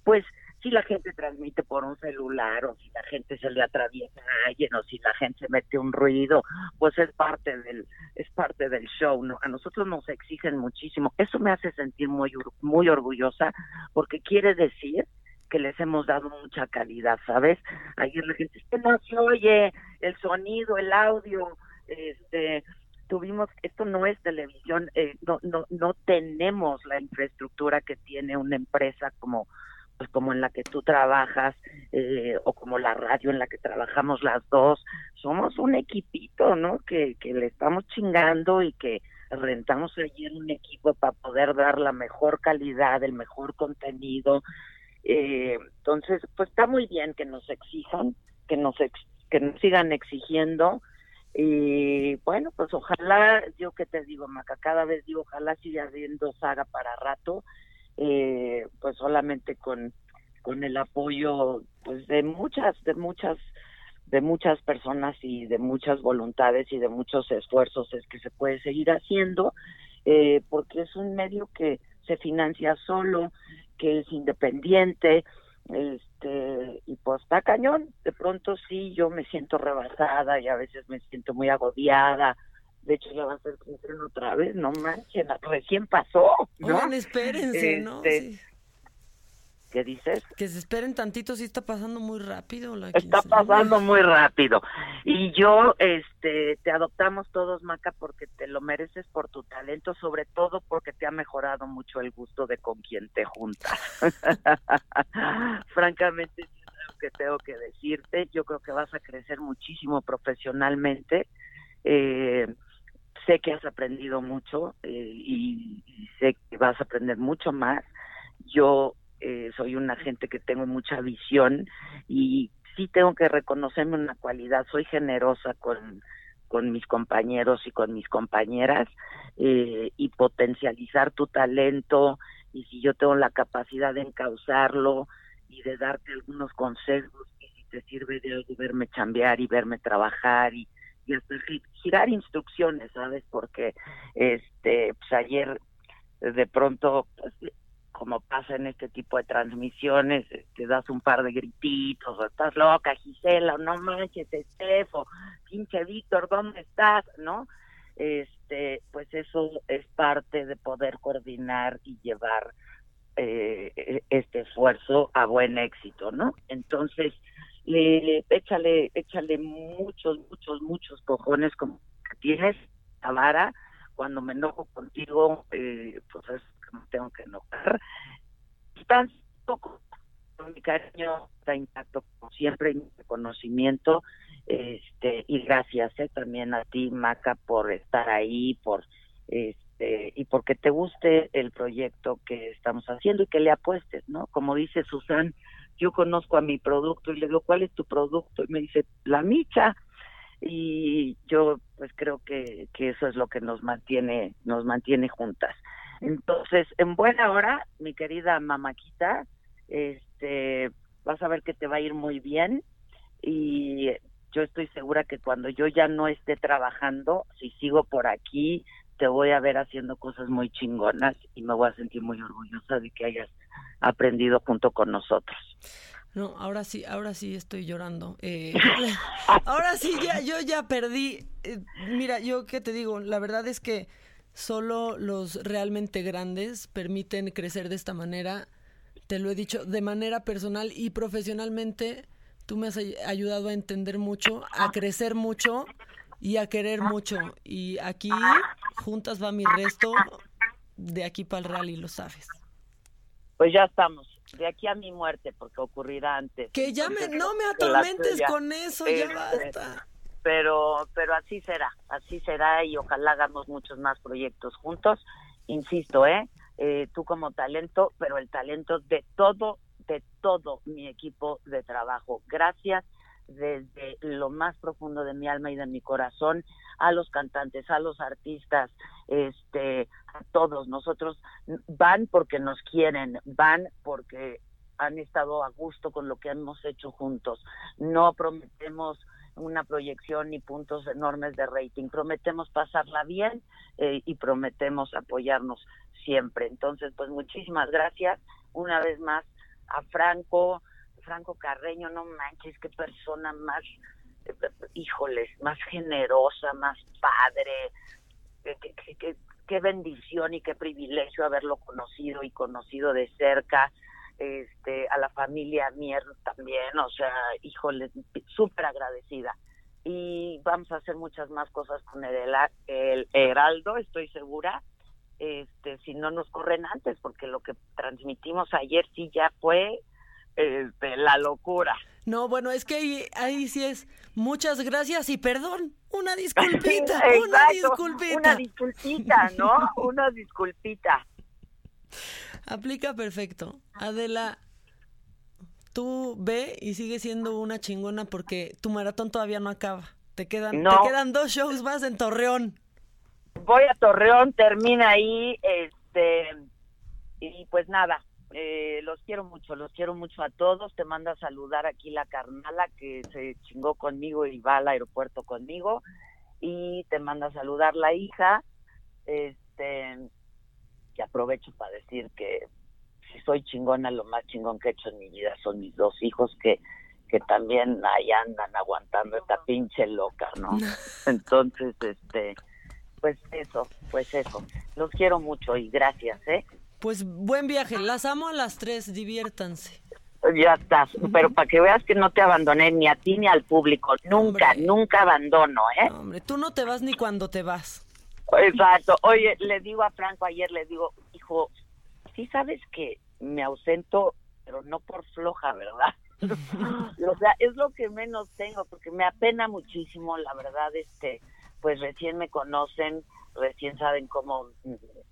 pues si la gente transmite por un celular o si la gente se le atraviesa a alguien o si la gente mete un ruido, pues es parte del es parte del show, ¿no? A nosotros nos exigen muchísimo. Eso me hace sentir muy muy orgullosa porque quiere decir que les hemos dado mucha calidad, ¿sabes? Ayer la gente, que no se oye el sonido, el audio, este tuvimos, esto no es televisión, eh, no, no, no tenemos la infraestructura que tiene una empresa como pues como en la que tú trabajas eh, o como la radio en la que trabajamos las dos, somos un equipito, ¿no? Que, que le estamos chingando y que rentamos ayer un equipo para poder dar la mejor calidad, el mejor contenido. Eh, entonces, pues está muy bien que nos exijan, que nos ex- que nos sigan exigiendo. Y bueno, pues ojalá, yo que te digo, Maca, cada vez digo, ojalá siga habiendo saga para rato, eh, pues solamente con, con el apoyo pues de muchas, de muchas, de muchas personas y de muchas voluntades y de muchos esfuerzos es que se puede seguir haciendo, eh, porque es un medio que se financia solo, que es independiente, este y pues está cañón de pronto sí yo me siento rebasada y a veces me siento muy agobiada de hecho ya va a ser otra vez no manches recién pasó ¿no? Oigan, espérense, ¿no? Este, Sí. ¿Qué dices? Que se esperen tantito, sí está pasando muy rápido la está pasando muy rápido. Y yo este te adoptamos todos Maca porque te lo mereces por tu talento sobre todo porque te ha mejorado mucho el gusto de con quien te juntas. Francamente algo que tengo que decirte yo creo que vas a crecer muchísimo profesionalmente. Eh, sé que has aprendido mucho eh, y, y sé que vas a aprender mucho más. Yo eh, soy una gente que tengo mucha visión y sí tengo que reconocerme una cualidad, soy generosa con, con mis compañeros y con mis compañeras eh, y potencializar tu talento y si yo tengo la capacidad de encauzarlo y de darte algunos consejos y si te sirve de algo verme chambear y verme trabajar y, y hasta gi- girar instrucciones, ¿sabes? Porque este pues ayer de pronto pues, como pasa en este tipo de transmisiones, eh, te das un par de grititos, o estás loca, Gisela, o no manches, Estefo, pinche Víctor, ¿dónde estás? ¿No? Este, pues eso es parte de poder coordinar y llevar eh, e- este esfuerzo a buen éxito, ¿no? Entonces, le, échale, échale muchos, muchos, muchos cojones como tienes la vara. Cuando me enojo contigo, eh, pues es que tengo que enojar. Están poco, mi cariño está intacto como siempre, y mi reconocimiento. Este, y gracias eh, también a ti, Maca, por estar ahí, por este y porque te guste el proyecto que estamos haciendo y que le apuestes, ¿no? Como dice Susan, yo conozco a mi producto y le digo, ¿cuál es tu producto? Y me dice, la micha. Y yo pues creo que, que eso es lo que nos mantiene, nos mantiene juntas. Entonces, en buena hora, mi querida mamaquita, este, vas a ver que te va a ir muy bien y yo estoy segura que cuando yo ya no esté trabajando, si sigo por aquí, te voy a ver haciendo cosas muy chingonas y me voy a sentir muy orgullosa de que hayas aprendido junto con nosotros. No, ahora sí, ahora sí estoy llorando. Eh, ahora sí, ya, yo ya perdí. Eh, mira, yo qué te digo, la verdad es que solo los realmente grandes permiten crecer de esta manera. Te lo he dicho, de manera personal y profesionalmente, tú me has ay- ayudado a entender mucho, a crecer mucho y a querer mucho. Y aquí, juntas va mi resto, de aquí para el real y lo sabes. Pues ya estamos, de aquí a mi muerte, porque ocurrirá antes. Que ya me, no me atormentes con eso, ya este, basta. Pero pero así será, así será y ojalá hagamos muchos más proyectos juntos. Insisto, ¿eh? Eh, tú como talento, pero el talento de todo, de todo mi equipo de trabajo. Gracias desde lo más profundo de mi alma y de mi corazón a los cantantes, a los artistas, este, a todos. Nosotros van porque nos quieren, van porque han estado a gusto con lo que hemos hecho juntos. No prometemos una proyección ni puntos enormes de rating. Prometemos pasarla bien eh, y prometemos apoyarnos siempre. Entonces, pues muchísimas gracias una vez más a Franco, Franco Carreño, no manches, qué persona más, híjoles, más generosa, más padre, qué- qué- qué bendición y qué privilegio haberlo conocido y conocido de cerca este a la familia Mier también, o sea, híjole, súper agradecida. y vamos a hacer muchas más cosas con el, el Heraldo, estoy segura. Este, si no nos corren antes, porque lo que transmitimos ayer sí ya fue este, la locura. No, bueno, es que ahí, ahí sí es muchas gracias y perdón. Una disculpita, Exacto, una disculpita. Una disculpita, ¿no? Una disculpita. Aplica perfecto. Adela, tú ve y sigue siendo una chingona porque tu maratón todavía no acaba. Te quedan, No. te quedan dos shows más en Torreón. Voy a Torreón, termina ahí, este, y pues nada, eh, los quiero mucho, los quiero mucho a todos. Te manda a saludar aquí la carnala que se chingó conmigo y va al aeropuerto conmigo. Y te manda a saludar la hija. Este, que aprovecho para decir que si soy chingona, lo más chingón que he hecho en mi vida son mis dos hijos que, que también ahí andan aguantando esta pinche loca, ¿no? Entonces, este, pues eso, pues eso. Los quiero mucho y gracias, ¿eh? Pues buen viaje, las amo a las tres, diviértanse. Ya estás, pero para que veas que no te abandoné ni a ti ni al público, nunca, nunca abandono, ¿eh? Hombre, tú no te vas ni cuando te vas. Exacto. Oye, le digo a Franco ayer, le digo, hijo, sí sabes que me ausento, pero no por floja, ¿verdad? o sea, es lo que menos tengo, porque me apena muchísimo, la verdad, este, pues recién me conocen, recién saben cómo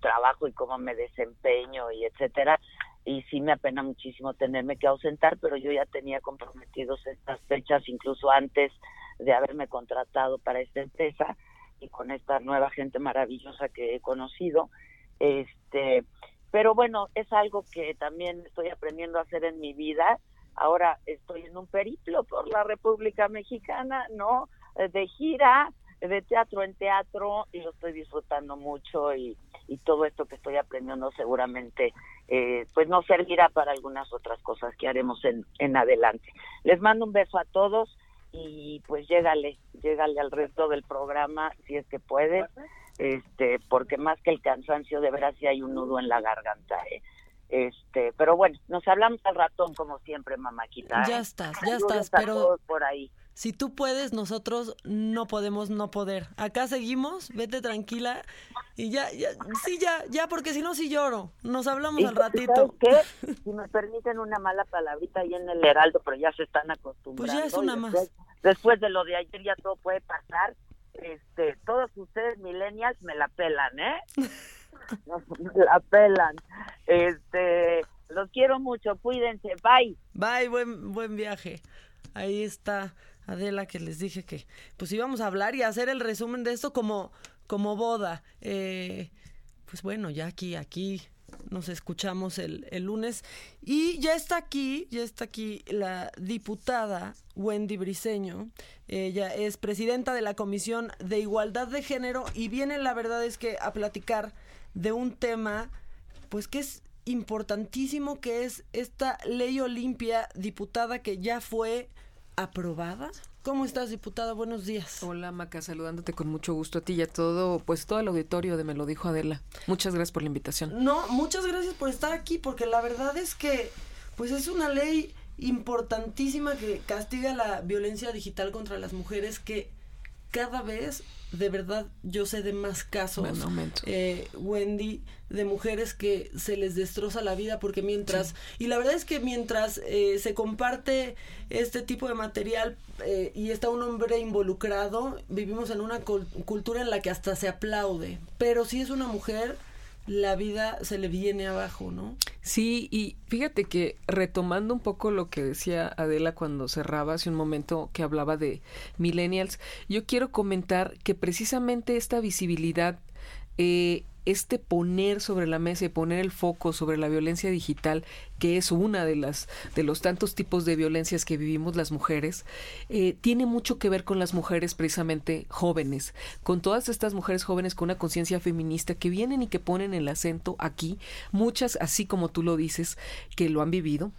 trabajo y cómo me desempeño y etcétera, y sí me apena muchísimo tenerme que ausentar, pero yo ya tenía comprometidos estas fechas incluso antes de haberme contratado para esta empresa y con esta nueva gente maravillosa que he conocido. Este, pero bueno, es algo que también estoy aprendiendo a hacer en mi vida. Ahora estoy en un periplo por la República Mexicana, ¿no? Eh, De gira, de teatro en teatro, y lo estoy disfrutando mucho y, y todo esto que estoy aprendiendo seguramente eh, pues nos servirá para algunas otras cosas que haremos en, en adelante. Les mando un beso a todos y pues llégale, llégale al resto del programa si es que puedes, este, porque más que el cansancio de veras sí hay un nudo en la garganta, ¿eh? Este, pero bueno, nos hablamos al ratón como siempre, mamáquita. Ya ¿eh? estás, ya estás, pero- por ahí. Si tú puedes, nosotros no podemos no poder. Acá seguimos, vete tranquila y ya, ya, sí, ya, ya, porque si no, sí lloro. Nos hablamos Y al ¿sabes ratito. qué? Si me permiten una mala palabrita ahí en el Heraldo, pero ya se están acostumbrando. Pues ya es una y más. después, Después de lo de ayer ya todo puede pasar. Este, todos ustedes millennials me la pelan, ¿eh? Me la pelan. Este, los quiero mucho, cuídense, bye. Bye, buen, buen viaje. Ahí está Adela que les dije que pues íbamos a hablar y a hacer el resumen de esto como, como boda. Eh, pues bueno, ya aquí, aquí nos escuchamos el, el lunes. Y ya está aquí, ya está aquí la diputada Wendy Briseño. Ella es presidenta de la Comisión de Igualdad de Género y viene, la verdad es que, a platicar de un tema, pues que es importantísimo, que es esta ley Olimpia, diputada que ya fue aprobada. ¿Cómo estás, diputada? Buenos días. Hola, Maca, saludándote con mucho gusto a ti y a todo, pues todo el auditorio de Me lo dijo Adela. Muchas gracias por la invitación. No, muchas gracias por estar aquí, porque la verdad es que, pues es una ley importantísima que castiga la violencia digital contra las mujeres que cada vez, de verdad, yo sé de más casos, eh, Wendy, de mujeres que se les destroza la vida porque mientras, y la verdad es que mientras eh, se comparte este tipo de material eh, y está un hombre involucrado, vivimos en una cul- cultura en la que hasta se aplaude, pero si es una mujer, la vida se le viene abajo, ¿no? Sí, y fíjate que retomando un poco lo que decía Adela cuando cerraba hace un momento que hablaba de millennials, yo quiero comentar que precisamente esta visibilidad, eh, este poner sobre la mesa y poner el foco sobre la violencia digital, que es una de las de los tantos tipos de violencias que vivimos las mujeres, eh, tiene mucho que ver con las mujeres precisamente jóvenes, con todas estas mujeres jóvenes con una conciencia feminista que vienen y que ponen el acento aquí, muchas, así como tú lo dices, que lo han vivido,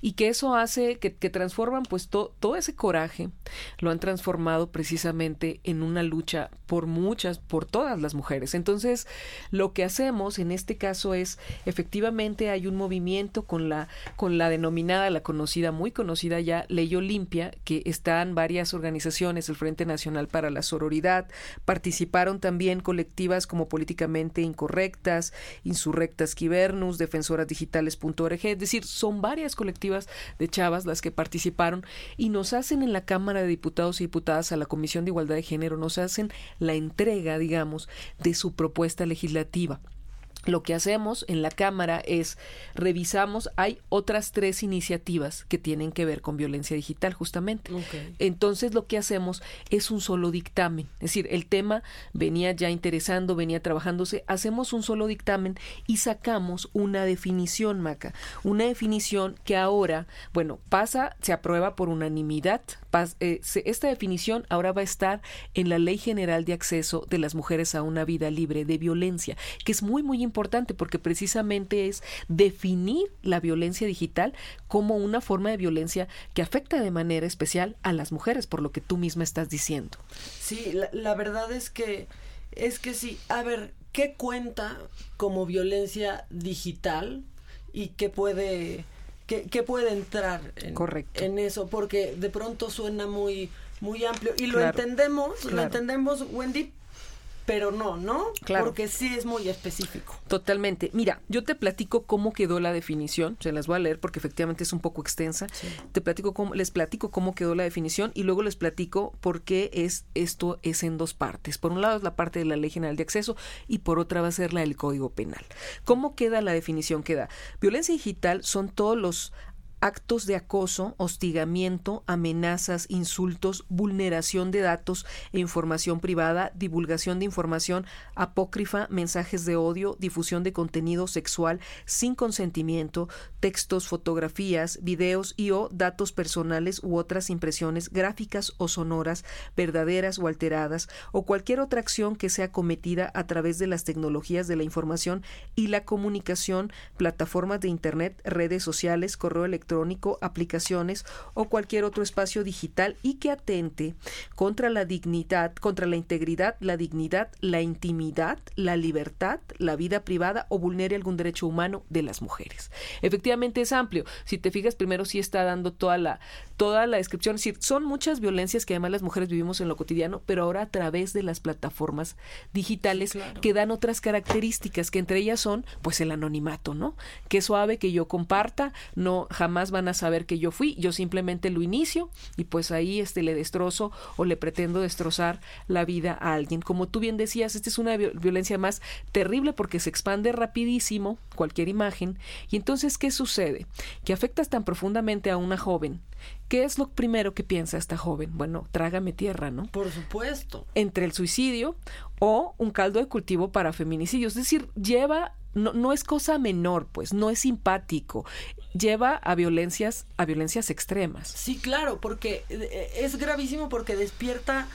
y que eso hace que, que transforman pues to- todo ese coraje, lo han transformado precisamente en una lucha por muchas, por todas las mujeres. Entonces, lo que hacemos en este caso es, efectivamente hay un movimiento con la, con la denominada, la conocida, muy conocida ya, Ley Olimpia, que están varias organizaciones, el Frente Nacional para la Sororidad, participaron también colectivas como Políticamente Incorrectas, Insurrectas Quibernus, defensorasdigitales.org, es decir, son varias colectivas de chavas las que participaron y nos hacen en la Cámara de Diputados y Diputadas a la Comisión de Igualdad de Género, nos hacen la entrega, digamos, de su propuesta legislativa. Lo que hacemos en la Cámara es revisamos, hay otras tres iniciativas que tienen que ver con violencia digital, justamente. Entonces lo que hacemos es un solo dictamen. Es decir, el tema venía ya interesando, venía trabajándose, hacemos un solo dictamen y sacamos una definición, Maca. Una definición que ahora, bueno, pasa, se aprueba por unanimidad. pas- eh, se- esta definición ahora va a estar en la Ley General de Acceso de las Mujeres a una Vida Libre de Violencia, que es muy, muy importante porque precisamente es definir la violencia digital como una forma de violencia que afecta de manera especial a las mujeres, por lo que tú misma estás diciendo. Sí, la, la verdad es que es que sí. A ver, ¿qué cuenta como violencia digital y qué puede qué, qué puede entrar en, Correcto. en eso? Porque de pronto suena muy muy amplio y lo Claro, entendemos, lo entendemos, Wendy, pero no, ¿no? Claro. Porque sí es muy específico. Totalmente. Mira, yo te platico cómo quedó la definición, se las voy a leer porque efectivamente es un poco extensa. Te platico cómo, les platico cómo quedó la definición y luego les platico por qué es esto es en dos partes. Por un lado es la parte de la Ley General de Acceso y por otra va a ser la del Código Penal. ¿Cómo queda la definición? Queda violencia digital son todos los actos de acoso, hostigamiento, amenazas, insultos, vulneración de datos e información privada, divulgación de información apócrifa, mensajes de odio, difusión de contenido sexual sin consentimiento, textos, fotografías, videos y o datos personales u otras impresiones gráficas o sonoras, verdaderas o alteradas, o cualquier otra acción que sea cometida a través de las tecnologías de la información y la comunicación, plataformas de Internet, redes sociales, correo electrónico, aplicaciones o cualquier otro espacio digital y que atente contra la dignidad, contra la integridad, la dignidad, la intimidad, la libertad, la vida privada o vulnere algún derecho humano de las mujeres. Efectivamente es amplio. Si te fijas, primero sí está dando toda la toda la descripción, es decir, son muchas violencias que además las mujeres vivimos en lo cotidiano, pero ahora a través de las plataformas digitales que dan otras características, que entre ellas son pues el anonimato, ¿no? Que suave que yo comparta, no jamás van a saber que yo fui, yo simplemente lo inicio y pues ahí este le destrozo o le pretendo destrozar la vida a alguien. Como tú bien decías, esta es una viol- violencia más terrible porque se expande rapidísimo cualquier imagen y entonces ¿qué sucede? Que afectas tan profundamente a una joven. ¿Qué es lo primero que piensa esta joven? Bueno, trágame tierra, ¿no? Por supuesto. entre el suicidio o un caldo de cultivo para feminicidios. Es decir, lleva, no, no es cosa menor, pues, no es simpático, lleva a violencias, a violencias extremas. Sí, claro, porque eh, es gravísimo porque despierta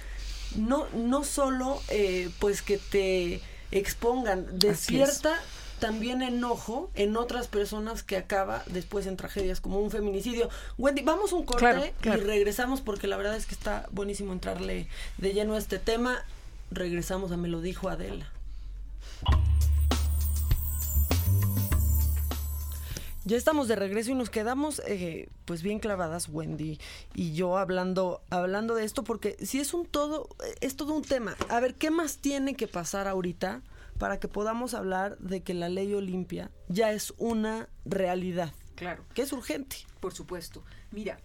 no, no solo eh, pues que te expongan, despierta también enojo en otras personas que acaba después en tragedias como un feminicidio. Wendy, vamos un corte Claro, claro. y regresamos porque la verdad es que está buenísimo entrarle de lleno a este tema. Regresamos a Me lo dijo Adela. Ya estamos de regreso y nos quedamos eh, pues bien clavadas Wendy y yo hablando hablando de esto porque si es un todo es todo un tema. A ver, ¿qué más tiene que pasar ahorita para que podamos hablar de que la ley Olimpia ya es una realidad? Claro. Que es urgente. Por supuesto. Mira,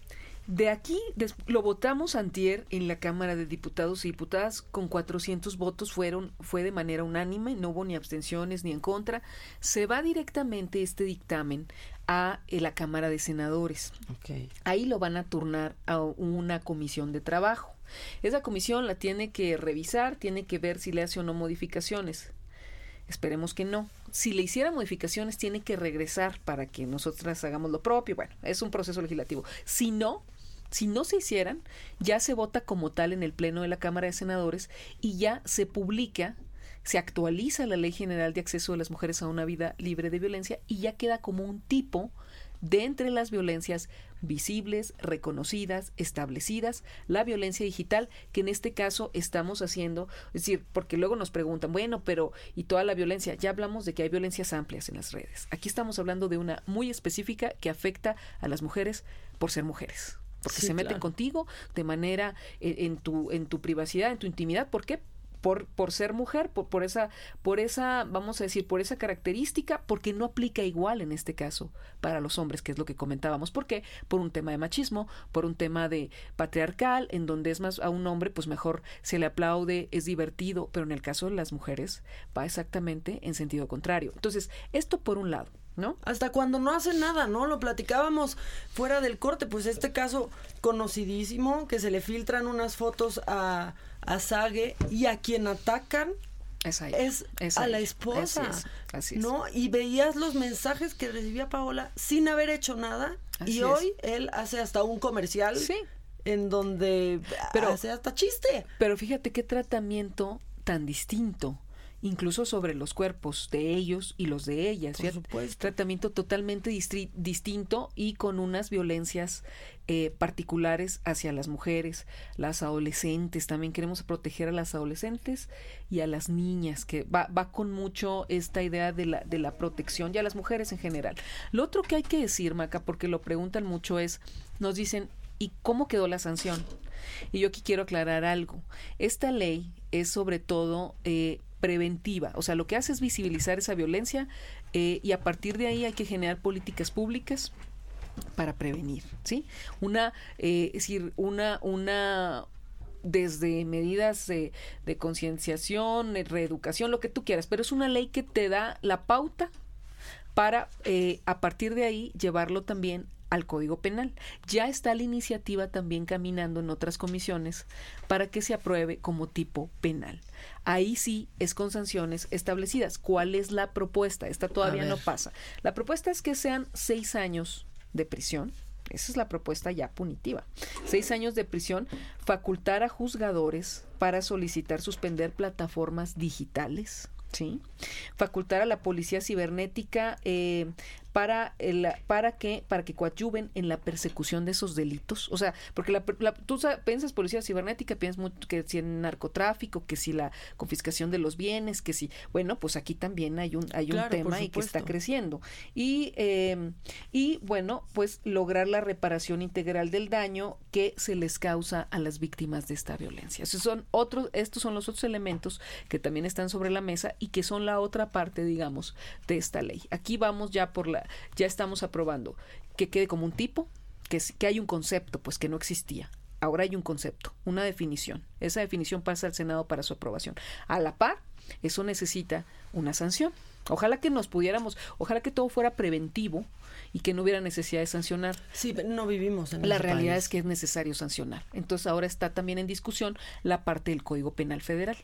de aquí des- lo votamos antier en la Cámara de Diputados y Diputadas con 400 votos fueron fue de manera unánime, no hubo ni abstenciones ni en contra. Se va directamente este dictamen a eh, la Cámara de Senadores. Ahí lo van a turnar a una comisión de trabajo. Esa comisión la tiene que revisar, tiene que ver si le hace o no modificaciones. Esperemos que no. Si le hiciera modificaciones, tiene que regresar para que nosotras hagamos lo propio. Bueno, es un proceso legislativo. Si no, si no se hicieran, ya se vota como tal en el Pleno de la Cámara de Senadores y ya se publica, se actualiza la Ley General de Acceso de las Mujeres a una Vida Libre de Violencia y ya queda como un tipo de entre las violencias visibles, reconocidas, establecidas, la violencia digital, que en este caso estamos haciendo, es decir, porque luego nos preguntan, bueno, pero ¿y toda la violencia? Ya hablamos de que hay violencias amplias en las redes. Aquí estamos hablando de una muy específica que afecta a las mujeres por ser mujeres. Porque Sí, se meten claro. contigo de manera eh, en tu, en tu privacidad, en tu intimidad. ¿Por qué? Por, por ser mujer, por, por esa, por esa, vamos a decir, por esa característica, porque no aplica igual en este caso para los hombres, que es lo que comentábamos. ¿Por qué? Por un tema de machismo, por un tema de patriarcal, en donde es más a un hombre, pues mejor se le aplaude, es divertido, pero en el caso de las mujeres va exactamente en sentido contrario. Entonces, esto por un lado, ¿no? Hasta cuando no hacen nada, ¿no? Lo platicábamos fuera del corte, pues este caso conocidísimo, que se le filtran unas fotos a, a Sage y a quien atacan Es, a ella, es, es a a la esposa, Así es, así. ¿no? Y veías los mensajes que recibía Paola sin haber hecho nada Así y hoy él hace hasta un comercial Sí. en donde Pero- hace hasta chiste. Pero fíjate qué tratamiento tan distinto, incluso sobre los cuerpos de ellos y los de ellas. Por supuesto. Tratamiento totalmente distinto y con unas violencias eh, particulares hacia las mujeres, las adolescentes. También queremos proteger a las adolescentes y a las niñas, que va, va con mucho esta idea de la, de la protección y a las mujeres en general. Lo otro que hay que decir, Maca, porque lo preguntan mucho es, nos dicen, ¿y cómo quedó la sanción? Y yo aquí quiero aclarar algo. Esta ley es sobre todo eh, preventiva, o sea, lo que hace es visibilizar esa violencia eh, y a partir de ahí hay que generar políticas públicas para prevenir, ¿sí? Una, eh, es decir, una, una desde medidas de, de concienciación, reeducación, lo que tú quieras, pero es una ley que te da la pauta para eh, a partir de ahí llevarlo también al Código Penal. Ya está la iniciativa también caminando en otras comisiones para que se apruebe como tipo penal. Ahí sí es con sanciones establecidas. ¿Cuál es la propuesta? Esta todavía no pasa. La propuesta es que sean seis años de prisión. Esa es la propuesta ya punitiva. Seis años de prisión, facultar a juzgadores para solicitar suspender plataformas digitales, ¿sí? Facultar a la policía cibernética eh, para, el- para que para que coadyuven en la persecución de esos delitos. O sea, porque la, la- tú sa- piensas policía cibernética, piensas mucho que si en narcotráfico, que si la confiscación de los bienes, que si, bueno, pues aquí también hay un hay un Claro, tema y que está creciendo. Y, eh, y bueno, pues lograr la reparación integral del daño que se les causa a las víctimas de esta violencia. Esos son otros, estos son los otros elementos que también están sobre la mesa y que son la otra parte, digamos, de esta ley. Aquí vamos ya por la, ya estamos aprobando que quede como un tipo, que, que hay un concepto, pues que no existía. Ahora hay un concepto, una definición. Esa definición pasa al Senado para su aprobación. A la par, eso necesita una sanción. Ojalá que nos pudiéramos, ojalá que todo fuera preventivo y que no hubiera necesidad de sancionar. Sí, pero no vivimos en La ese realidad país. es que es necesario sancionar. Entonces ahora está también en discusión la parte del Código Penal Federal.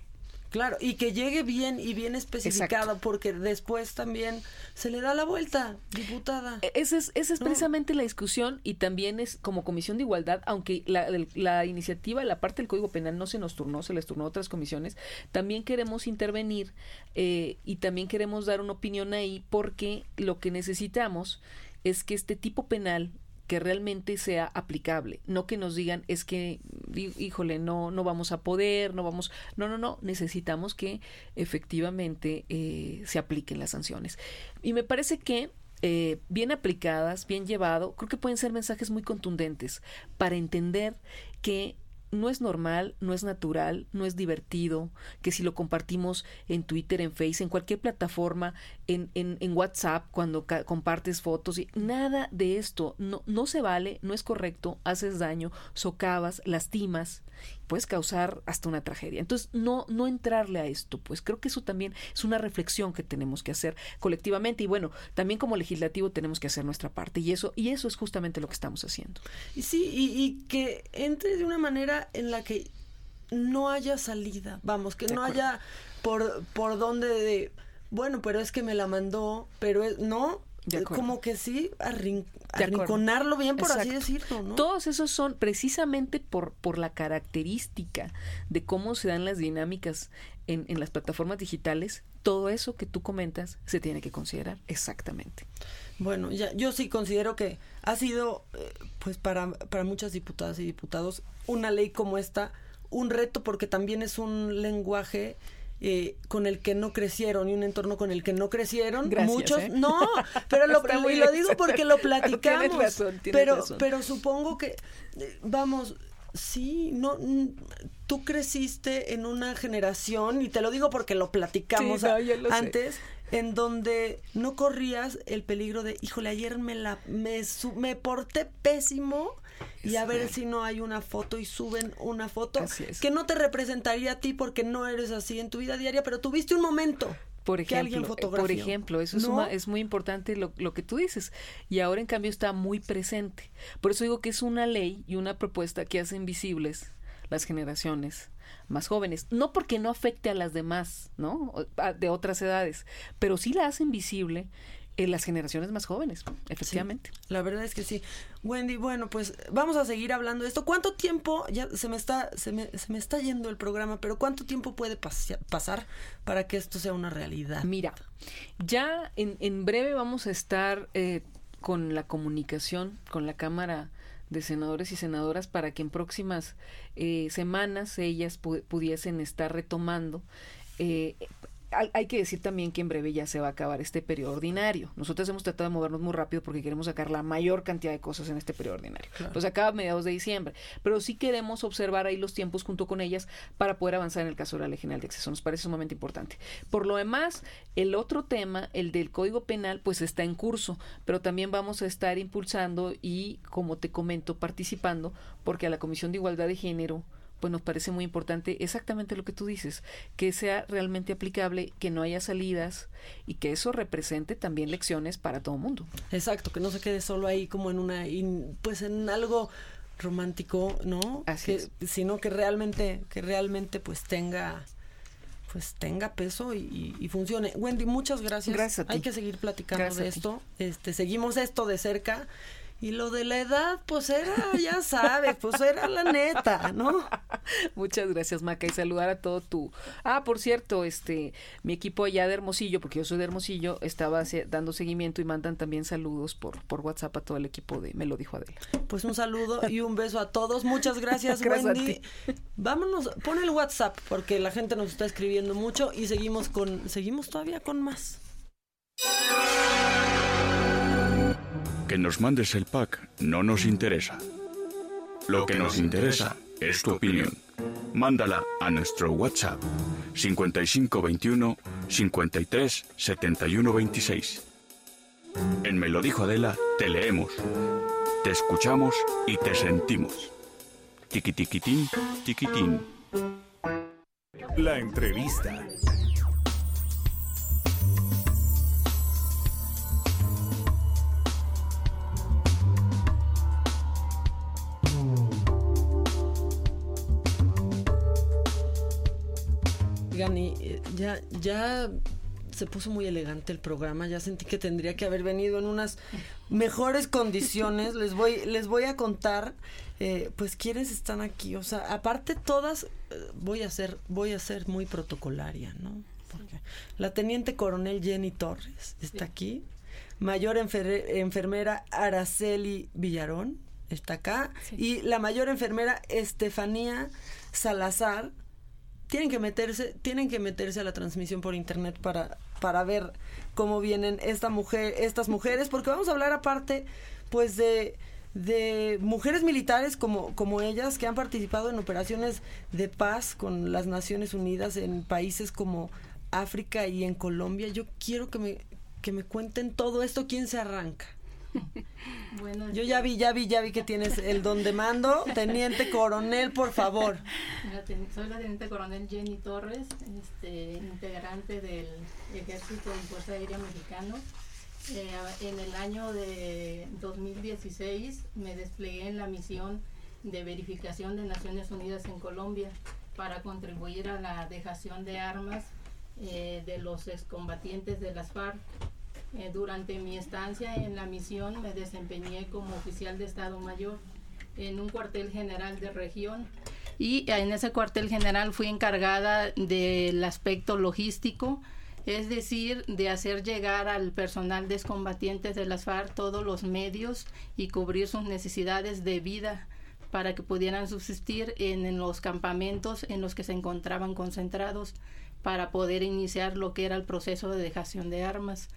Claro, y que llegue bien y bien especificado, Exacto. porque después también se le da la vuelta, diputada. E- Esa es, esa es No. precisamente la discusión y también es como comisión de igualdad, aunque la iniciativa, la parte del Código Penal no se nos turnó, se les turnó a otras comisiones, también queremos intervenir eh, y también queremos dar una opinión ahí porque lo que necesitamos es que este tipo penal que realmente sea aplicable, no que nos digan es que hí- híjole, no no vamos a poder, no vamos, no, no, no, necesitamos que efectivamente eh, se apliquen las sanciones. Y me parece que eh, bien aplicadas, bien llevado, creo que pueden ser mensajes muy contundentes para entender que no es normal, no es natural, no es divertido, que si lo compartimos en Twitter, en Face, en cualquier plataforma, en, en, en WhatsApp, cuando compartes fotos, y nada de esto. No, no se vale, no es correcto, haces daño, socavas, lastimas, puedes causar hasta una tragedia. Entonces, no, no entrarle a esto, pues creo que eso también es una reflexión que tenemos que hacer colectivamente y bueno, también como legislativo tenemos que hacer nuestra parte y eso, y eso es justamente lo que estamos haciendo. Y sí, y, y que entre de una manera en la que no haya salida, vamos, que De no acuerdo. haya por, por donde de, bueno, pero es que me la mandó, pero es, no, De eh, como que sí, arrin- arrinconarlo bien, por así decirlo, ¿no? Todos esos son precisamente por, por la característica de cómo se dan las dinámicas en, en las plataformas digitales. Todo eso que tú comentas se tiene que considerar exactamente. Bueno, ya, yo sí considero que ha sido, eh, pues para, para muchas diputadas y diputados, una ley como esta, un reto porque también es un lenguaje eh, con el que no crecieron y un entorno con el que no crecieron. Gracias, Muchos, ¿eh? no, pero lo, y lo digo porque lo Tienes platicamos. razón, tienes pero, razón. pero supongo que, eh, vamos, sí, no, tú creciste en una generación, y te lo digo porque lo platicamos Sí, no, sé. antes, en donde no corrías el peligro de, híjole, ayer me la me, su- me porté pésimo y a ver Exacto. si no hay una foto y suben una foto es. que no te representaría a ti porque no eres así en tu vida diaria, pero tuviste un momento Por ejemplo, eh, por ejemplo, eso es, es muy importante lo, lo que tú dices. Y ahora, en cambio, está muy presente. Por eso digo que es una ley y una propuesta que hacen visibles las generaciones más jóvenes. No porque no afecte a las demás, ¿no? De otras edades, pero sí la hacen visible en las generaciones más jóvenes, efectivamente. La verdad es que sí. Wendy, bueno, pues vamos a seguir hablando de esto. ¿Cuánto tiempo, ya se me está, se me, se me está yendo el programa, pero cuánto tiempo puede pasea- pasar para que esto sea una realidad? Mira, ya en, en breve vamos a estar eh, con la comunicación con la Cámara de Senadores y Senadoras para que en próximas eh, semanas ellas pu- pudiesen estar retomando. eh, hay, hay que decir también que en breve ya se va a acabar este periodo ordinario. Nosotros hemos tratado de movernos muy rápido porque queremos sacar la mayor cantidad de cosas en este periodo ordinario. Pues acaba a mediados de diciembre. Pero sí queremos observar ahí los tiempos junto con ellas para poder avanzar en el caso de la Ley General de Acceso. Nos parece sumamente importante. Por lo demás, el otro tema, el del Código Penal, pues está en curso, pero también vamos a estar impulsando y, como te comento, participando, porque a la Comisión de Igualdad de Género pues nos parece muy importante exactamente lo que tú dices, que sea realmente aplicable, que no haya salidas y que eso represente también lecciones para todo el mundo. Exacto, que no se quede solo ahí como en una, in- pues en algo romántico, ¿no? Así que, es. Sino que realmente, que realmente pues tenga, pues tenga peso y, funcione. Wendy, muchas gracias. Gracias a ti. Hay que seguir platicando Gracias de esto. Este, seguimos esto de cerca. Y lo de la edad, pues era, ya sabes, pues era la neta, ¿no? Muchas gracias, Maca, y saludar a todo tu... Ah, por cierto, este, mi equipo allá de Hermosillo, porque yo soy de Hermosillo, estaba dando seguimiento y mandan también saludos por, por WhatsApp a todo el equipo de Me lo dijo Adela. Pues un saludo y un beso a todos. Muchas gracias, Gracias Wendy. Vámonos, pon el WhatsApp porque la gente nos está escribiendo mucho y seguimos con, seguimos todavía con más. Que nos mandes el pack no nos interesa. Lo que nos interesa es tu opinión. Mándala a nuestro WhatsApp 5521 53 71 26. En Me lo dijo Adela, te leemos, te escuchamos y te sentimos. Tiqui tiquitín, tiquitín. La entrevista. Oigan, y eh, ya, ya se puso muy elegante el programa, ya sentí que tendría que haber venido en unas mejores condiciones. Les voy, les voy a contar, eh, pues quiénes están aquí. O sea, aparte todas, eh, voy a ser, voy a ser muy protocolaria, ¿no? Porque la teniente coronel Jenny Torres está aquí. Mayor enfer- enfermera Araceli Villarón está acá. Y la mayor enfermera Estefanía Salazar tienen que meterse, tienen que meterse a la transmisión por internet para, para ver cómo vienen esta mujer, estas mujeres, porque vamos a hablar aparte, pues de de mujeres militares como, como ellas que han participado en operaciones de paz con las Naciones Unidas en países como África y en Colombia. Yo quiero que me, que me cuenten todo esto. ¿Quién se arranca? Bueno, Yo ya vi, ya vi, ya vi que tienes el don de mando. Teniente coronel, por favor. Soy la teniente coronel Jenny Torres, este, integrante del Ejército y Fuerza Aérea Mexicano. Eh, en el año de 2016 me desplegué en la misión de verificación de Naciones Unidas en Colombia para contribuir a la dejación de armas eh, de los excombatientes de las FARC. Eh, durante mi estancia en la misión me desempeñé como oficial de Estado Mayor en un cuartel general de región y en ese cuartel general fui encargada del aspecto logístico, es decir, de hacer llegar al personal de excombatientes de las FARC todos los medios y cubrir sus necesidades de vida para que pudieran subsistir en, en los campamentos en los que se encontraban concentrados para poder iniciar lo que era el proceso de dejación de armas.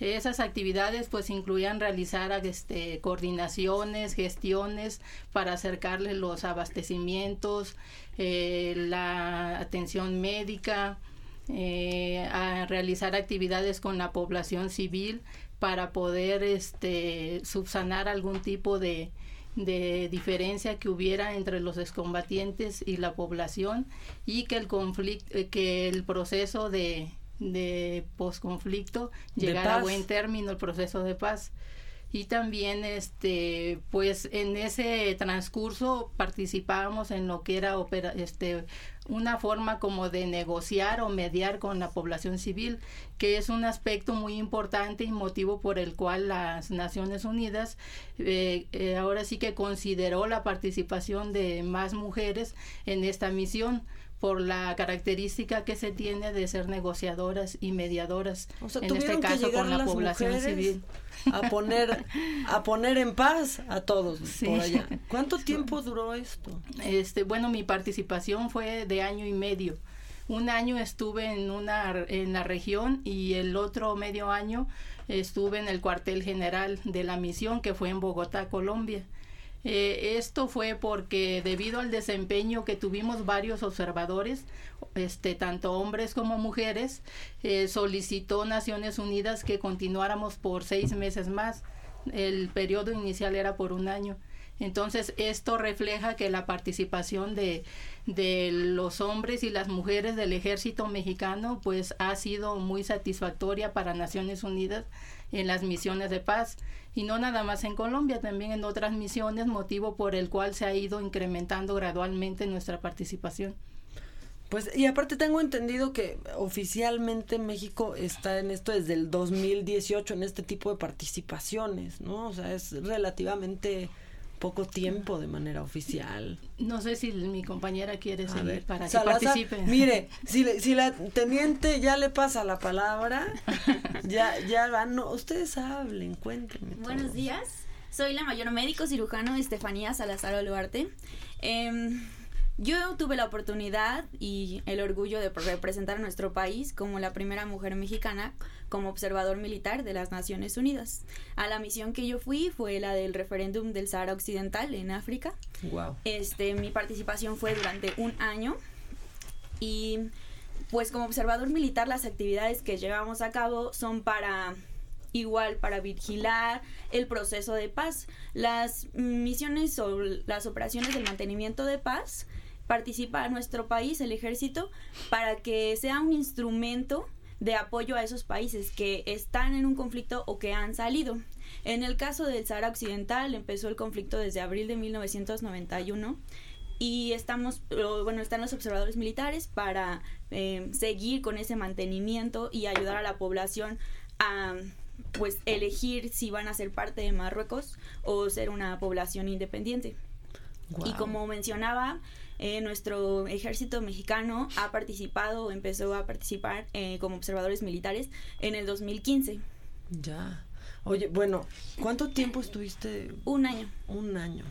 Esas actividades pues incluían realizar este, coordinaciones, gestiones para acercarles los abastecimientos, eh, la atención médica, eh, a realizar actividades con la población civil para poder este, subsanar algún tipo de, de diferencia que hubiera entre los excombatientes y la población y que el conflicto, que el proceso de, de posconflicto De llegara a buen término, el proceso de paz. Y también, este, pues en ese transcurso participábamos en lo que era opera- este, una forma como de negociar o mediar con la población civil, que es un aspecto muy importante y motivo por el cual las Naciones Unidas eh, eh, ahora sí que consideró la participación de más mujeres en esta misión por la característica que se tiene de ser negociadoras y mediadoras O sea, en este caso con la población civil a poner a poner en paz a todos Sí. por allá. ¿Cuánto tiempo duró esto? Este, bueno, mi participación fue de año y medio. Un año estuve en una en la región y el otro medio año estuve en el cuartel general de la misión que fue en Bogotá, Colombia. Eh, esto fue porque debido al desempeño que tuvimos varios observadores, este, tanto hombres como mujeres, eh, solicitó Naciones Unidas que continuáramos por seis meses más. El periodo inicial era por un año. Entonces, esto refleja que la participación de, de los hombres y las mujeres del ejército mexicano pues ha sido muy satisfactoria para Naciones Unidas en las misiones de paz y no nada más en Colombia, también en otras misiones, motivo por el cual se ha ido incrementando gradualmente nuestra participación. Pues y aparte tengo entendido que oficialmente México está en esto desde el 2018 en este tipo de participaciones, ¿no? O sea, es relativamente poco tiempo de manera oficial. No sé si mi compañera quiere A seguir ver, para que Salazar, participe. Mire, si, le- si la teniente ya le pasa la palabra, ya ya van, no, ustedes hablen, cuéntenme. todo. Buenos días, soy la mayor médico cirujano Estefanía Salazar Oluarte. Em, yo tuve la oportunidad y el orgullo de representar a nuestro país como la primera mujer mexicana como observador militar de las Naciones Unidas. A la misión que yo fui fue la del referéndum del Sahara Occidental en África. Wow. Este, mi participación fue durante un año y pues como observador militar las actividades que llevamos a cabo son para igual para vigilar el proceso de paz. Las misiones o las operaciones del mantenimiento de paz participa nuestro país, el ejército, para que sea un instrumento de apoyo a esos países que están en un conflicto o que han salido. En el caso del Sahara Occidental empezó el conflicto desde abril de 1991 y estamos, bueno, están los observadores militares para eh, seguir con ese mantenimiento y ayudar a la población a pues elegir si van a ser parte de Marruecos o ser una población independiente. Y como mencionaba, eh, nuestro ejército mexicano ha participado, empezó a participar eh, como observadores militares en el 2015. Ya. Oye, bueno, ¿cuánto tiempo estuviste? Un año. Un año.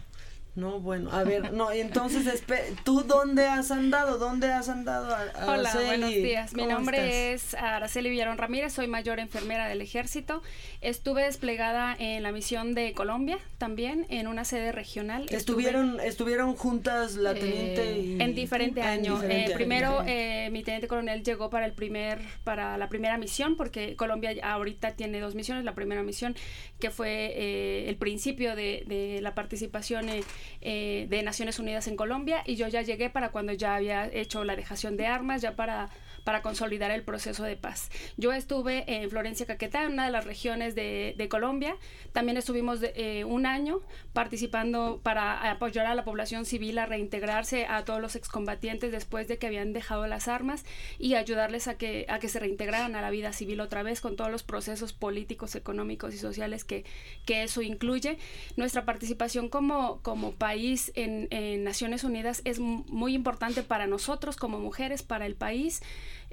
No, bueno, a ver, no, y entonces, ¿tú dónde has andado? ¿Dónde has andado? Ar- Hola, Araceli? buenos días. Mi ¿Cómo nombre estás? es Araceli Villarón Ramírez, soy mayor enfermera del ejército. Estuve desplegada en la misión de Colombia también, en una sede regional. Estuve- Estuvieron, estuvieron juntas la teniente eh, y... en diferente en año. diferente Eh, año, primero, eh, mi teniente coronel llegó para el primer, para la primera misión, porque Colombia ahorita tiene dos misiones. La primera misión, que fue eh, el principio de, de la participación eh, eh, de Naciones Unidas en Colombia y yo ya llegué para cuando ya había hecho la dejación de armas, ya para para consolidar el proceso de paz. Yo estuve en Florencia Caquetá, en una de las regiones de, de Colombia. También estuvimos de- eh, un año participando para apoyar a la población civil a reintegrarse a todos los excombatientes después de que habían dejado las armas y ayudarles a que, a que se reintegraran a la vida civil otra vez con todos los procesos políticos, económicos y sociales que, que eso incluye. Nuestra participación como, como país en, en Naciones Unidas es muy importante para nosotros como mujeres, para el país.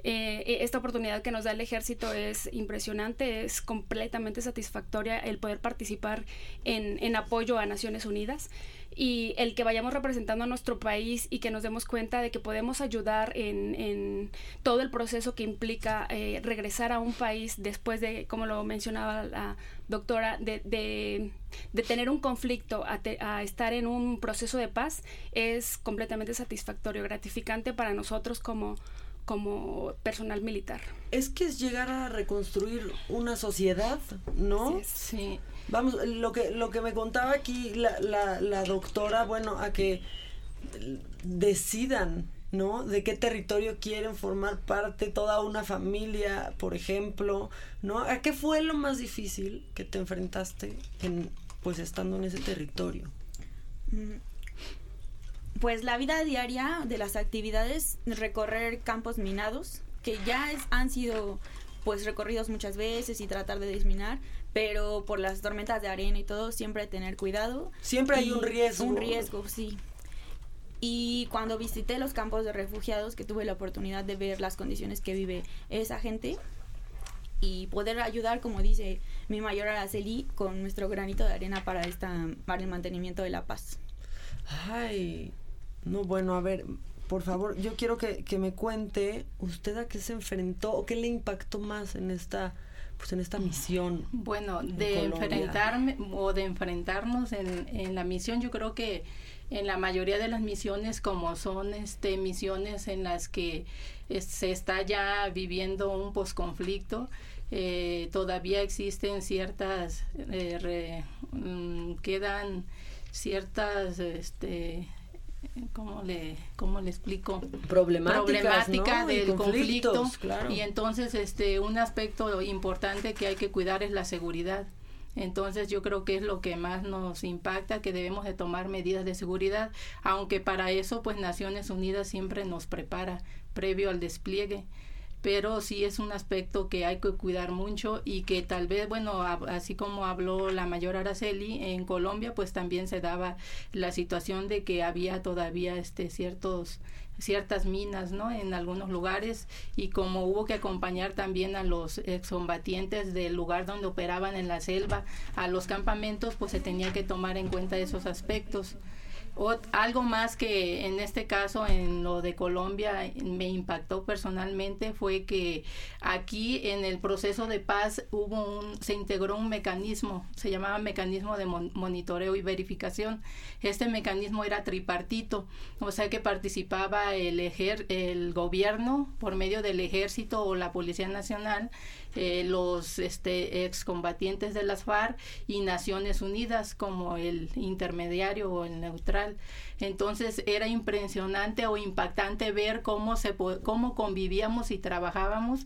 Eh, esta oportunidad que nos da el ejército es impresionante, es completamente satisfactoria el poder participar en, apoyo a Naciones Unidas y el que vayamos representando a nuestro país y que nos demos cuenta de que podemos ayudar en, todo el proceso que implica eh, regresar a un país después de, como lo mencionaba la doctora, de, de, de tener un conflicto a, te- a estar en un proceso de paz es completamente satisfactorio, gratificante para nosotros como, como personal militar. Es que es llegar a reconstruir una sociedad, ¿no? Sí. Vamos, lo que, lo que me contaba aquí la, la, la doctora, bueno, a que decidan, ¿no? De qué territorio quieren formar parte toda una familia, por ejemplo, ¿no? ¿A qué fue lo más difícil que te enfrentaste en, pues, estando en ese territorio? Mm, Pues la vida diaria de las actividades, recorrer campos minados, que ya es- han sido pues recorridos muchas veces y tratar de desminar, pero por las tormentas de arena y todo, siempre tener cuidado. Siempre hay un riesgo. Un riesgo, sí. Y cuando visité los campos de refugiados, que tuve la oportunidad de ver las condiciones que vive esa gente y poder ayudar, como dice mi mayor Araceli, con nuestro granito de arena para, esta, para el mantenimiento de la paz. Ay, no, bueno, a ver, por favor, yo quiero que, que me cuente usted a qué se enfrentó o qué le impactó más en esta, pues en esta misión. Bueno, en de enfrentarme o de enfrentarnos en, en la misión, yo creo que en la mayoría de las misiones, como son este misiones en las que es- se está ya viviendo un posconflicto, eh, todavía existen ciertas, eh, re- mm, quedan ciertas, este, ¿cómo le, cómo le explico? Problemáticas, Problemática ¿no? Y del conflicto. claro. Y entonces, este, un aspecto importante que hay que cuidar es la seguridad. Entonces yo creo que es lo que más nos impacta, que debemos de tomar medidas de seguridad, aunque para eso pues Naciones Unidas siempre nos prepara previo al despliegue. Pero sí es un aspecto que hay que cuidar mucho y que tal vez, bueno, así como habló la mayor Araceli, en Colombia pues también se daba la situación de que había todavía este ciertos ciertas minas, ¿no? En algunos lugares y como hubo que acompañar también a los excombatientes del lugar donde operaban en la selva a los campamentos, pues se tenía que tomar en cuenta esos aspectos. Ot- algo más que en este caso en lo de Colombia me impactó personalmente fue que aquí en el proceso de paz hubo un se integró un mecanismo se llamaba mecanismo de mon- monitoreo y verificación. Este mecanismo era tripartito o sea que participaba el ejer- el gobierno por medio del ejército o la policía nacional eh, los este, excombatientes de las FARC y Naciones Unidas como el intermediario o el neutral. Entonces era impresionante o impactante ver cómo, se, cómo convivíamos y trabajábamos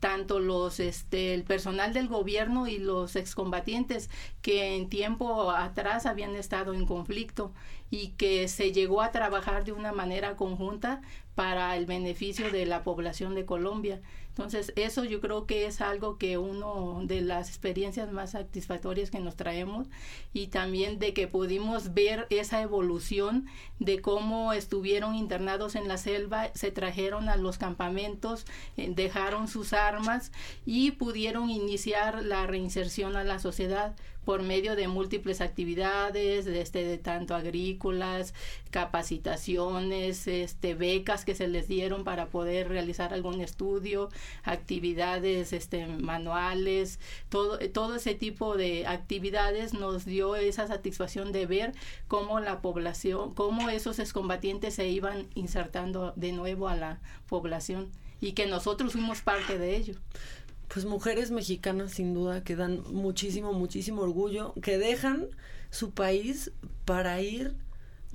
tanto los este el personal del gobierno y los excombatientes que en tiempo atrás habían estado en conflicto y que se llegó a trabajar de una manera conjunta para el beneficio de la población de Colombia. Entonces, eso yo creo que es algo que uno de las experiencias más satisfactorias que nos traemos y también de que pudimos ver esa evolución de cómo estuvieron internados en la selva, se trajeron a los campamentos, eh, dejaron sus armas y pudieron iniciar la reinserción a la sociedad por medio de múltiples actividades, de, este, de tanto agrícolas, capacitaciones, este, becas que se les dieron para poder realizar algún estudio, actividades este, manuales, todo, todo ese tipo de actividades nos dio esa satisfacción de ver cómo la población, cómo esos excombatientes se iban insertando de nuevo a la población y que nosotros fuimos parte de ello. Pues mujeres mexicanas sin duda que dan muchísimo, muchísimo orgullo, que dejan su país para ir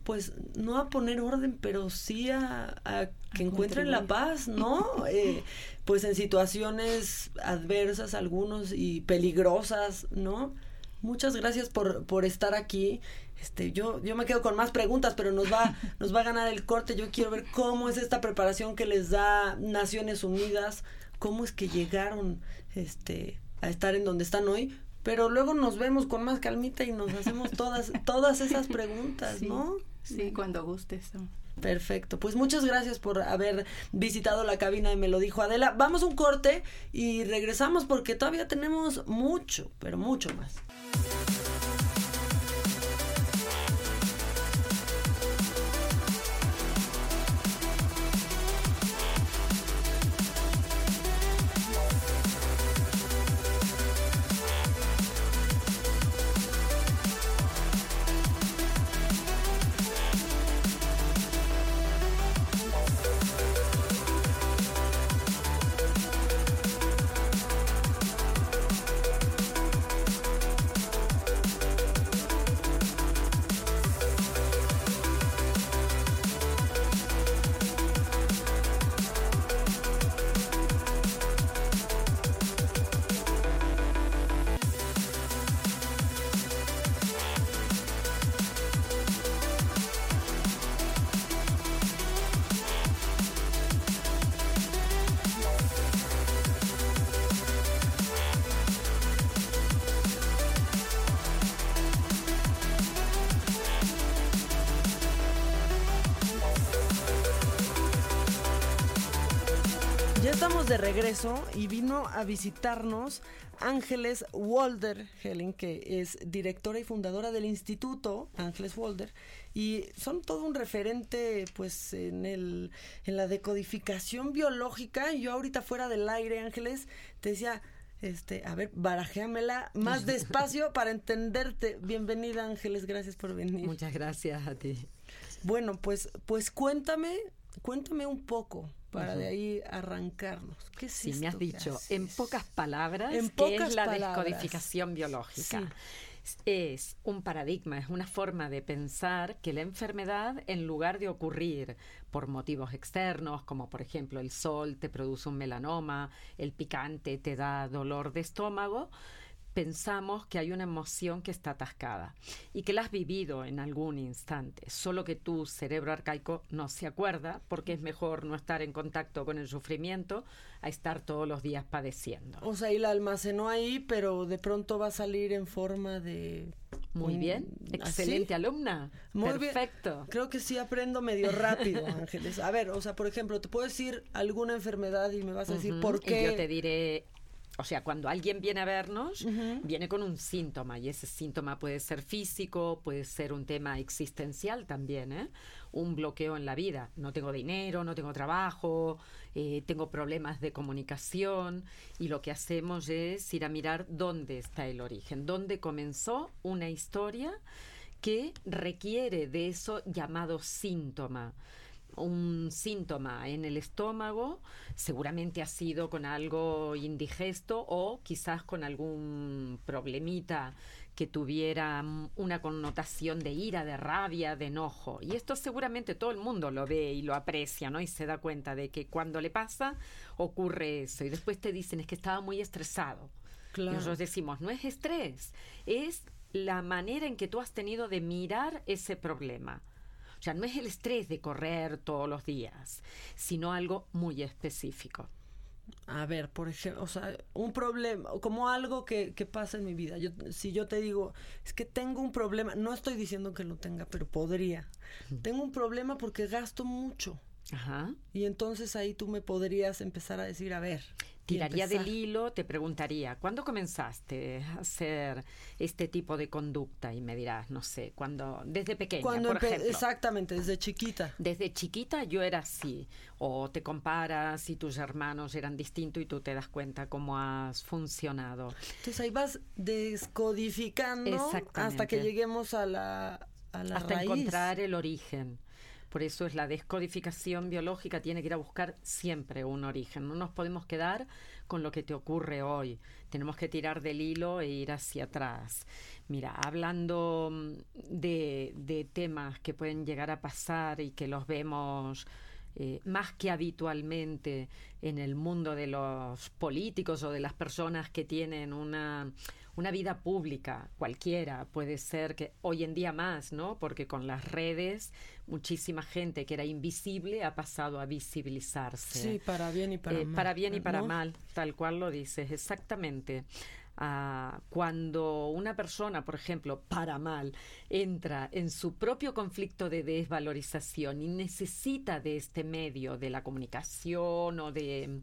pues no a poner orden, pero sí a, a que encuentren la paz, ¿no? Eh, pues en situaciones adversas algunos y peligrosas, ¿no? Muchas gracias por, por estar aquí. Este, yo, yo me quedo con más preguntas, pero nos va, nos va a ganar el corte. Yo quiero ver cómo es esta preparación que les da Naciones Unidas, cómo es que llegaron este, a estar en donde están hoy. Pero luego nos vemos con más calmita y nos hacemos todas, todas esas preguntas, Sí, ¿no? Sí, cuando gustes. Perfecto, pues muchas gracias por haber visitado la cabina y me lo dijo Adela. Vamos a un corte y regresamos porque todavía tenemos mucho, pero mucho más. Visitarnos Ángeles Walder Helen, que es directora y fundadora del Instituto Ángeles Walder, y son todo un referente pues en el en la decodificación biológica. Yo ahorita fuera del aire, Ángeles, te decía, este, a ver, barajéamela más despacio para entenderte. Bienvenida, Ángeles, gracias por venir. Muchas gracias a ti. Bueno, pues, pues cuéntame, cuéntame un poco para de ahí arrancarnos. ¿Qué es Sí, me has dicho en pocas palabras En qué es la palabras. descodificación biológica. Es un paradigma, es una forma de pensar que la enfermedad, en lugar de ocurrir por motivos externos, como por ejemplo el sol te produce un melanoma, el picante te da dolor de estómago, pensamos que hay una emoción que está atascada y que la has vivido en algún instante, solo que tu cerebro arcaico no se acuerda porque es mejor no estar en contacto con el sufrimiento a estar todos los días padeciendo. O sea, y la almacenó ahí, pero de pronto va a salir en forma de... Muy bien, excelente alumna. Muy bien. Perfecto. Creo que sí aprendo medio rápido, Ángeles. A ver, o sea, por ejemplo, te puedo decir alguna enfermedad y me vas a decir por qué. Y yo te diré, o sea, cuando alguien viene a vernos, viene con un síntoma y ese síntoma puede ser físico, puede ser un tema existencial también, ¿eh? Un bloqueo en la vida. No tengo dinero, no tengo trabajo, eh, tengo problemas de comunicación y lo que hacemos es ir a mirar dónde está el origen, dónde comenzó una historia que requiere de eso llamado síntoma un síntoma en el estómago, seguramente ha sido con algo indigesto o quizás con algún problemita que tuviera mm, una connotación de ira, de rabia, de enojo. Y esto seguramente todo el mundo lo ve y lo aprecia, ¿no? Y se da cuenta de que cuando le pasa ocurre eso. Y después te dicen es que estaba muy estresado. Claro. Y nosotros decimos, no es estrés, es la manera en que tú has tenido de mirar ese problema. O sea, no es el estrés de correr todos los días, sino algo muy específico. A ver, por ejemplo, o sea, un problema, como algo que, que pasa en mi vida. Yo, si yo te digo, es que tengo un problema, no estoy diciendo que lo tenga, pero podría. Tengo un problema porque gasto mucho. Ajá. Y entonces ahí tú me podrías empezar a decir, a ver. Tiraría del hilo, te preguntaría, ¿cuándo comenzaste a hacer este tipo de conducta? Y me dirás, no sé, cuando, desde pequeña, Cuando por ejemplo. Exactamente, desde chiquita. Desde chiquita yo era así. O te comparas y tus hermanos eran distintos y tú te das cuenta cómo has funcionado. Entonces ahí vas descodificando hasta que lleguemos a la, a la hasta raíz. encontrar el origen. Por eso es la descodificación biológica, tiene que ir a buscar siempre un origen. No nos podemos quedar con lo que te ocurre hoy. Tenemos que tirar del hilo e ir hacia atrás. Mira, hablando mm, de, temas que pueden llegar a pasar y que los vemos eh, más que habitualmente en el mundo de los políticos o de las personas que tienen una, una vida pública, cualquiera, puede ser que hoy en día más, ¿no? Porque con las redes muchísima gente que era invisible ha pasado a visibilizarse. Sí, para bien y para Eh, mal. Para bien y para ¿no? mal, tal cual lo dices, exactamente. Ah, cuando una persona, por ejemplo, para mal, entra en su propio conflicto de desvalorización y necesita de este medio, de la comunicación o de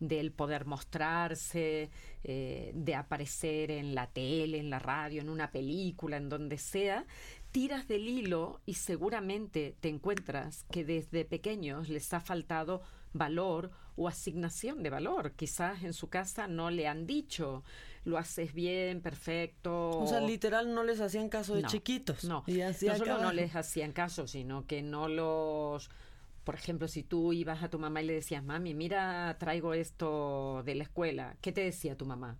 del poder mostrarse, eh, de aparecer en la tele, en la radio, en una película, en donde sea, tiras del hilo y seguramente te encuentras que desde pequeños les ha faltado valor o asignación de valor. Quizás en su casa no le han dicho, lo haces bien, perfecto. O sea, literal no les hacían caso de No, chiquitos. No, Y así no solo no acabaron. les hacían caso, sino que no los... Por ejemplo, si tú ibas a tu mamá y le decías, mami, mira, traigo esto de la escuela, ¿qué te decía tu mamá?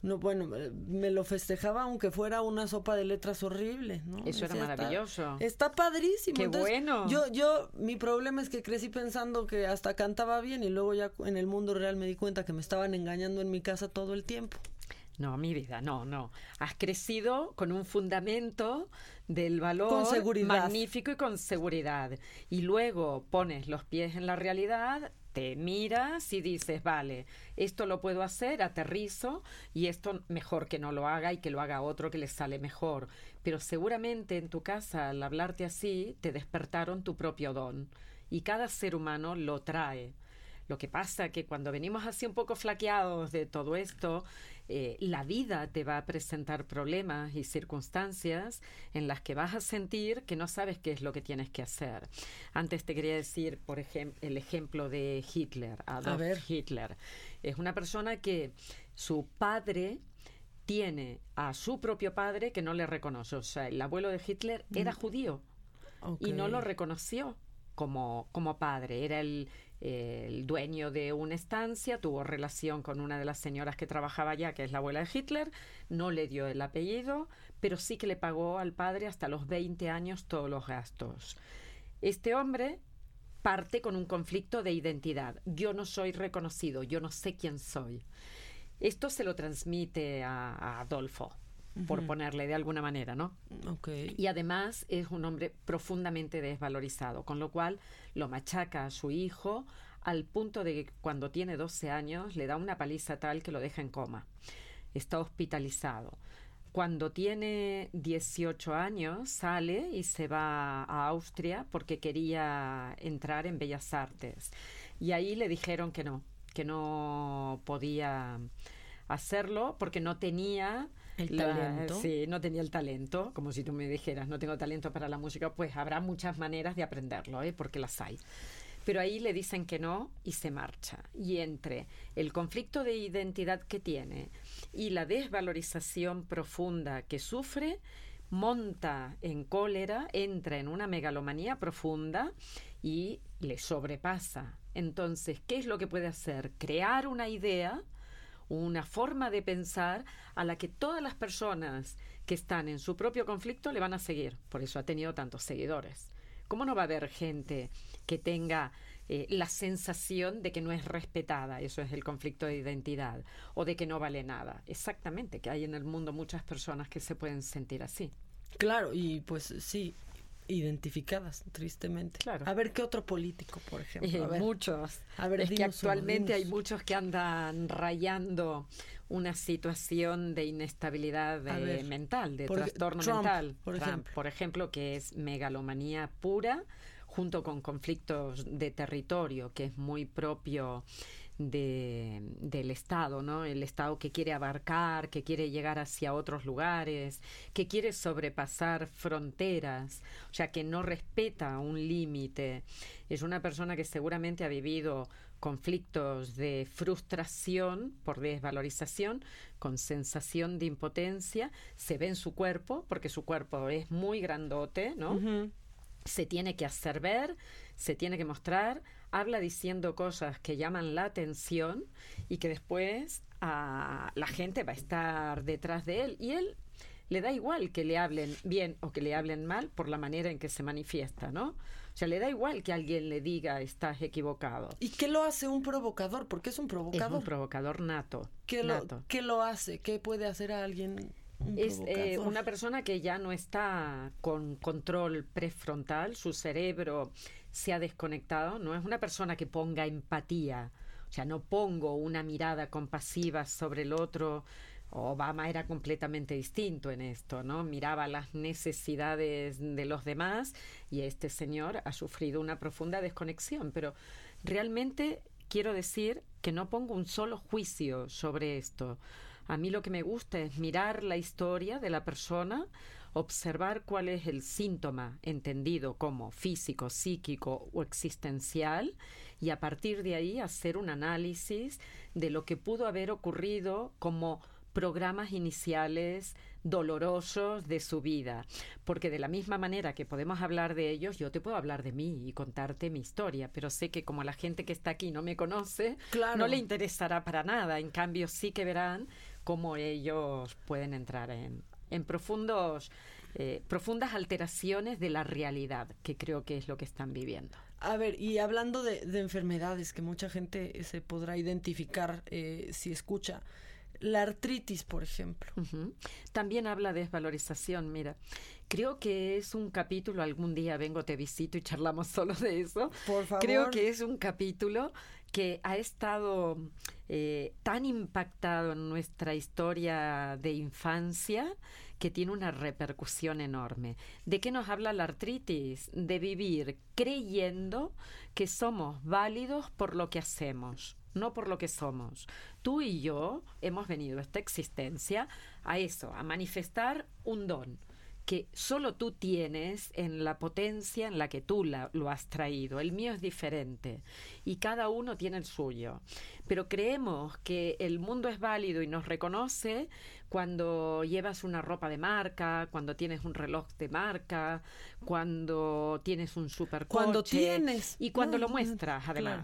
No, bueno, eh, me lo festejaba aunque fuera una sopa de letras horrible, ¿no? Eso era Decía, "Está- maravilloso. Está, padrísimo. Qué Entonces, bueno. Yo, yo, mi problema es que crecí pensando que hasta cantaba bien y luego ya en el mundo real me di cuenta que me estaban engañando en mi casa todo el tiempo. No, mi vida, no, no. Has crecido con un fundamento del valor Con seguridad. magnífico y con seguridad. Y luego pones los pies en la realidad, te miras y dices, vale, esto lo puedo hacer, aterrizo, y esto mejor que no lo haga y que lo haga otro que le sale mejor. Pero seguramente en tu casa, al hablarte así, te despertaron tu propio don. Y cada ser humano lo trae. Lo que pasa que cuando venimos así un poco flaqueados de todo esto, eh, la vida te va a presentar problemas y circunstancias en las que vas a sentir que no sabes qué es lo que tienes que hacer. Antes te quería decir, por ejemplo, el ejemplo de Hitler, Adolf ver. Hitler. Es una persona que su padre tiene a su propio padre que no le reconoce. O sea, el abuelo de Hitler era Mm. judío y no lo reconoció como, como padre. Era el, el dueño de una estancia, tuvo relación con una de las señoras que trabajaba allá, que es la abuela de Hitler, no le dio el apellido, pero sí que le pagó al padre hasta los 20 años todos los gastos. Este hombre parte con un conflicto de identidad. Yo no soy reconocido, yo no sé quién soy. Esto se lo transmite a, a Adolfo, por ponerle de alguna manera, ¿no? Y además es un hombre profundamente desvalorizado, con lo cual lo machaca a su hijo al punto de que cuando tiene 12 años le da una paliza tal que lo deja en coma. Está hospitalizado. Cuando tiene 18 años sale y se va a Austria porque quería entrar en Bellas Artes. Y ahí le dijeron que no, que no podía hacerlo porque no tenía El la- talento. sí, no tenía el talento, como si tú me dijeras, no tengo talento para la música, pues habrá muchas maneras de aprenderlo, ¿eh? porque las hay. Pero ahí le dicen que no y se marcha. Y entre el conflicto de identidad que tiene y la desvalorización profunda que sufre, monta en cólera, entra en una megalomanía profunda y le sobrepasa. Entonces, ¿qué es lo que puede hacer? Crear una idea, una forma de pensar a la que todas las personas que están en su propio conflicto le van a seguir. Por eso ha tenido tantos seguidores. ¿Cómo no va a haber gente que tenga eh, la sensación de que no es respetada? Eso es el conflicto de identidad. O de que no vale nada. Exactamente, que hay en el mundo muchas personas que se pueden sentir así. Claro, y pues sí, identificadas, tristemente. Claro. A ver, ¿qué otro político, por ejemplo? A ver. muchos. A ver, es que actualmente hay muchos que andan rayando una situación de inestabilidad eh, mental, de por trastorno Trump, mental. por Trump, ejemplo. por ejemplo, que es megalomanía pura, junto con conflictos de territorio, que es muy propio de, del Estado, ¿no? El Estado que quiere abarcar, que quiere llegar hacia otros lugares, que quiere sobrepasar fronteras, o sea, que no respeta un límite. Es una persona que seguramente ha vivido conflictos de frustración por desvalorización, con sensación de impotencia, se ve en su cuerpo, porque su cuerpo es muy grandote, ¿no? se tiene que hacer ver, se tiene que mostrar, habla diciendo cosas que llaman la atención y que después ah, la gente va a estar detrás de él y él le da igual que le hablen bien o que le hablen mal por la manera en que se manifiesta, ¿no? O sea, le da igual que alguien le diga estás equivocado. ¿Y qué lo hace un provocador? Porque es un Es provocador. un provocador nato. ¿Qué, lo, nato. qué lo hace? ¿Qué puede hacer a alguien? un Es eh, una persona que ya no está con control prefrontal, su cerebro se ha desconectado, no es una persona que ponga empatía, o sea, no pongo una mirada compasiva sobre el otro. Obama era completamente distinto en esto, ¿no? Miraba las necesidades de los demás y este señor ha sufrido una profunda desconexión, pero realmente quiero decir que no pongo un solo juicio sobre esto. A mí lo que me gusta es mirar la historia de la persona, observar cuál es el síntoma entendido como físico, psíquico o existencial y a partir de ahí hacer un análisis de lo que pudo haber ocurrido como programas iniciales dolorosos de su vida, porque de la misma manera que podemos hablar de ellos, yo te puedo hablar de mí y contarte mi historia, pero sé que como la gente que está aquí no me conoce, Claro. no le interesará para nada, en cambio sí que verán cómo ellos pueden entrar en, en profundos, eh, profundas alteraciones de la realidad, que creo que es lo que están viviendo. A ver, y hablando de, de enfermedades que mucha gente se podrá identificar eh, si escucha, la artritis, por ejemplo. También habla de desvalorización, mira. Creo que es un capítulo, algún día vengo, te visito y charlamos solo de eso. Por favor. Creo que es un capítulo que ha estado eh, tan impactado en nuestra historia de infancia que tiene una repercusión enorme. ¿De qué nos habla la artritis? De vivir creyendo que somos válidos por lo que hacemos no por lo que somos. Tú y yo hemos venido a esta existencia a eso, a manifestar un don que solo tú tienes en la potencia en la que tú la- lo has traído. El mío es diferente y cada uno tiene el suyo. Pero creemos que el mundo es válido y nos reconoce cuando llevas una ropa de marca, cuando tienes un reloj de marca, cuando tienes un supercoche. Cuando tienes. Y cuando No, lo muestras, claro.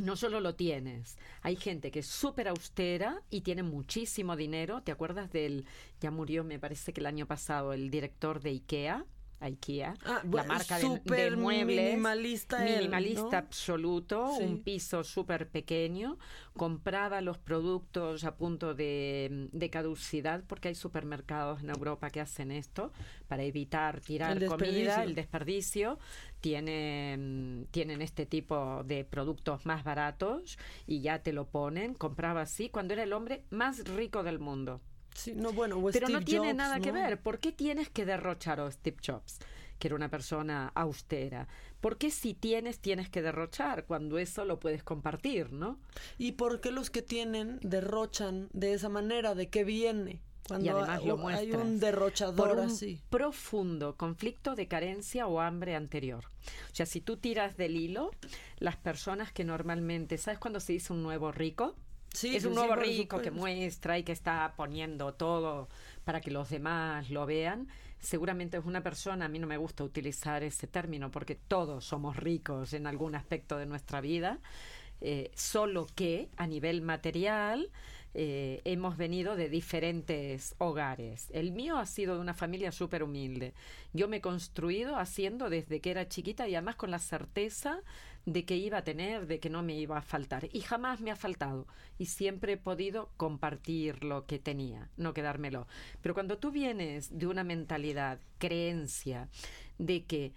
No solo lo tienes, hay gente que es súper austera y tiene muchísimo dinero. ¿Te acuerdas del, ya murió me parece que el año pasado, el director de IKEA? IKEA, Ah, la marca de, de muebles. minimalista él, Minimalista ¿no? absoluto, Sí. un piso súper pequeño. Compraba los productos a punto de, de caducidad, porque hay supermercados en Europa que hacen esto para evitar tirar El comida, el desperdicio. Tienen, tienen este tipo de productos más baratos y ya te lo ponen. Compraba así cuando era el hombre más rico del mundo. Sí, no, bueno, o Pero no tiene Jobs, nada que ver. ¿Por qué tienes que derrochar a Steve Jobs, que era una persona austera? ¿Por qué si tienes, tienes que derrochar cuando eso lo puedes compartir, no? ¿Y por qué los que tienen derrochan de esa manera? ¿De qué viene? Cuando y además ha- lo hay un derrochador por un así. profundo conflicto de carencia o hambre anterior. O sea, si tú tiras del hilo, las personas que normalmente, ¿sabes cuando se dice un nuevo rico? Sí, es un nuevo rico que muestra y que está poniendo todo para que los demás lo vean. Seguramente es una persona, a mí no me gusta utilizar ese término porque todos somos ricos en algún aspecto de nuestra vida, eh, solo que a nivel material eh, hemos venido de diferentes hogares. El mío ha sido de una familia súper humilde. Yo me he construido haciendo desde que era chiquita y además con la certeza de que iba a tener, de que no me iba a faltar. Y jamás me ha faltado. Y siempre he podido compartir lo que tenía, no quedármelo. Pero cuando tú vienes de una mentalidad, creencia, de que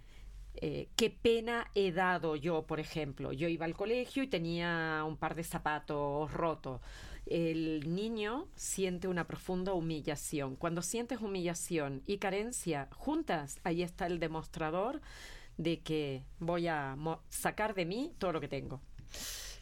eh, qué pena he dado yo, por ejemplo. Yo iba al colegio y tenía un par de zapatos rotos. El niño siente una profunda humillación. Cuando sientes humillación y carencia juntas, ahí está el demostrador de que voy a sacar de mí todo lo que tengo.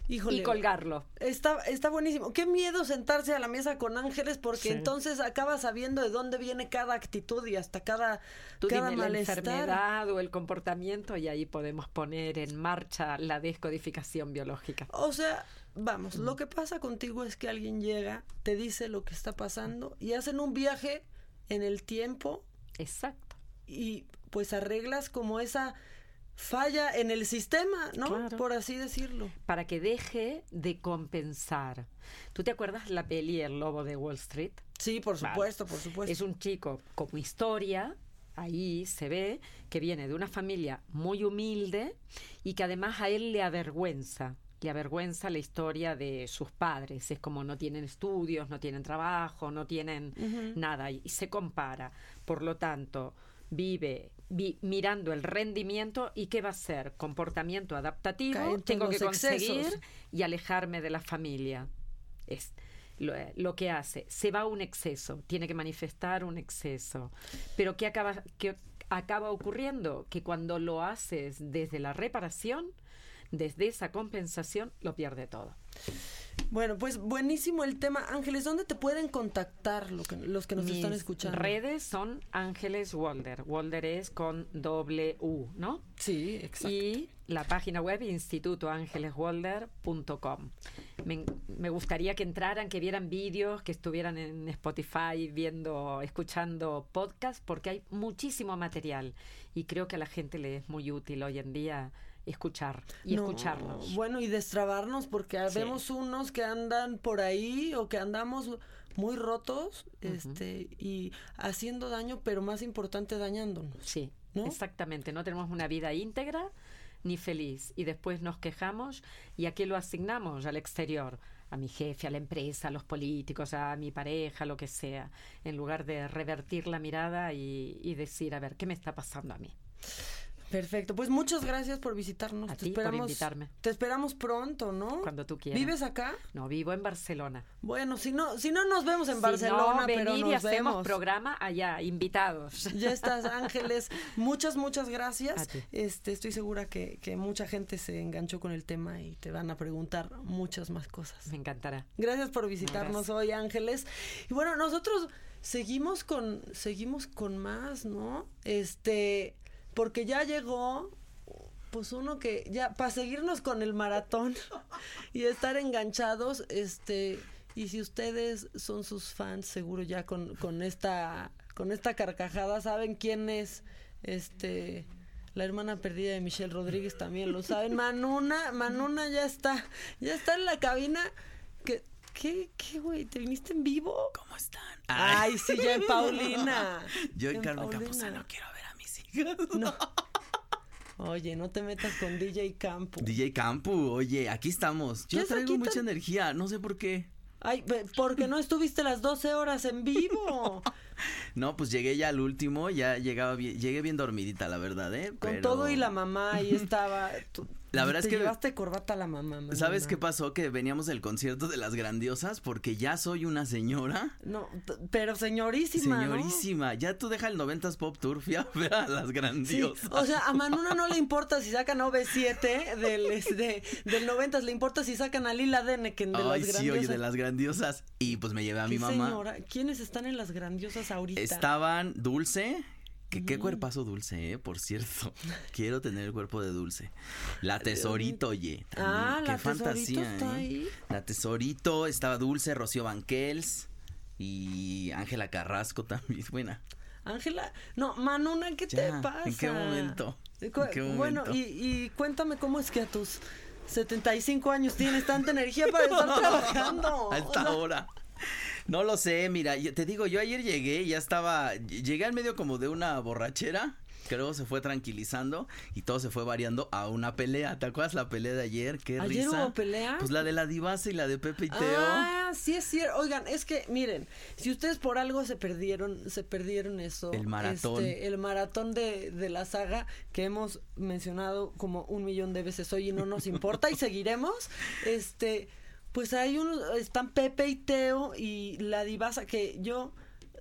Híjole, y colgarlo. Está, está buenísimo. Qué miedo sentarse a la mesa con ángeles porque Sí. entonces acabas sabiendo de dónde viene cada actitud y hasta cada, Tú cada dime la malestar. enfermedad o el comportamiento y ahí podemos poner en marcha la descodificación biológica. O sea, vamos, Mm. lo que pasa contigo es que alguien llega, te dice lo que está pasando y hacen un viaje en el tiempo. Exacto. Y pues arreglas como esa falla en el sistema, ¿no? Claro. Por así decirlo. Para que deje de compensar. ¿Tú te acuerdas la peli El Lobo de Wall Street? Sí, por Vale. supuesto, por supuesto. Es un chico como historia, ahí se ve que viene de una familia muy humilde y que además a él le avergüenza. Le avergüenza la historia de sus padres. Es como no tienen estudios, no tienen trabajo, no tienen nada y, se compara. Por lo tanto, vive vi- mirando el rendimiento y qué va a hacer comportamiento adaptativo tengo que conseguir excesos. y alejarme de la familia. Es lo, lo que hace. Se va un exceso tiene que manifestar un exceso. Pero qué acaba qué acaba ocurriendo que cuando lo haces desde la reparación desde esa compensación lo pierde todo Bueno, pues buenísimo el tema. Ángeles, ¿dónde te pueden contactar lo que- los que nos Mis están escuchando? redes son Ángeles Walder. Walder es con doble U, ¿no? Sí, exacto. Y la página web institutoangeleswalder.com. Me, me gustaría que entraran, que vieran vídeos, que estuvieran en Spotify viendo, escuchando podcast, porque hay muchísimo material y creo que a la gente le es muy útil hoy en día escuchar y No, escucharnos. Bueno, y destrabarnos porque Sí. vemos unos que andan por ahí o que andamos muy rotos este y haciendo daño, pero más importante dañándonos. Sí, ¿no? exactamente. No tenemos una vida íntegra ni feliz y después nos quejamos y a qué lo asignamos al exterior, a mi jefe, a la empresa, a los políticos, a mi pareja, lo que sea, en lugar de revertir la mirada y, y decir, a ver, ¿qué me está pasando a mí? Perfecto, pues muchas gracias por visitarnos. A te ti por esperamos, invitarme. Te esperamos pronto, ¿no? Cuando tú quieras. ¿Vives acá? No, vivo en Barcelona. Bueno, si no, si no nos vemos en Si Barcelona, no, pero nos y hacemos vemos. programa allá, invitados. Ya estás, Ángeles. Muchas, muchas gracias. A ti. Este, estoy segura que, que mucha gente se enganchó con el tema y te van a preguntar muchas más cosas. Me encantará. Gracias por visitarnos Gracias. hoy, Ángeles. Y bueno, nosotros seguimos con, seguimos con más, ¿no? Este, porque ya llegó, pues uno que ya, para seguirnos con el maratón y estar enganchados, este, y si ustedes son sus fans, seguro ya con, con esta, con esta carcajada, saben quién es, este, la hermana perdida de Michelle Rodríguez también lo saben. Manuna, Manuna ya está, ya está en la cabina. ¿Qué, qué, qué, güey? ¿Te viniste en vivo? ¿Cómo están? Ay, sí, ya en Paulina. Yo en En Carmen Paulina. Campuzano quiero No. Oye, no te metas con DJ Campo. DJ Campu, oye, aquí estamos. Yo ¿Qué es traigo mucha energía, no sé por qué. Ay, porque no estuviste las 12 horas en vivo. No, pues llegué ya al último, ya llegaba bien, llegué bien dormidita, la verdad, ¿eh? Con todo y la mamá ahí estaba. La verdad te es que- llevaste corbata a la mamá. ¿Sabes qué pasó? Que veníamos del concierto de las grandiosas porque ya soy una señora. No, pero señorísima, ¿no? Señorísima, ya tú deja el 90s Pop Tour, fui a las Sí, grandiosas. o sea, a Manuna no le importa si sacan OV7 del, este, del 90, le importa si sacan a Lila Deneken de Ay, las sí, grandiosas. oye, de las grandiosas. Y pues me llevé a mi ¿Qué mamá. señora? ¿Quiénes están en las grandiosas ahorita? Estaban Dulce. Que qué cuerpazo dulce, eh, por cierto. Quiero tener el cuerpo de dulce. La tesorito, oye. también. Ah, qué la Tesorito fantasía, está eh. La tesorito, estaba dulce, Rocío Banquels y Ángela Carrasco también. Buena. Ángela, no, Manuna, ¿qué te pasa? ¿en qué momento? Cu- ¿En qué Bueno, y, y cuéntame cómo es que a tus 75 años tienes tanta energía para estar trabajando. A esta hora. No lo sé, mira, yo- te digo, yo ayer llegué, ya estaba, llegué al medio como de una borrachera, que luego se fue tranquilizando y todo se fue variando a una pelea. ¿Te acuerdas la pelea de ayer? Qué ¿Ayer risa. hubo pelea? Pues la de la divasa y la de Pepe y Teo. Ah, sí es cierto. Oigan, es que miren, si ustedes por algo se perdieron, se perdieron eso. El maratón. este, el maratón de, de la saga que hemos mencionado como un millón de veces hoy y no nos importa y seguiremos. Este, pues hay unos, están Pepe y Teo y la divasa que yo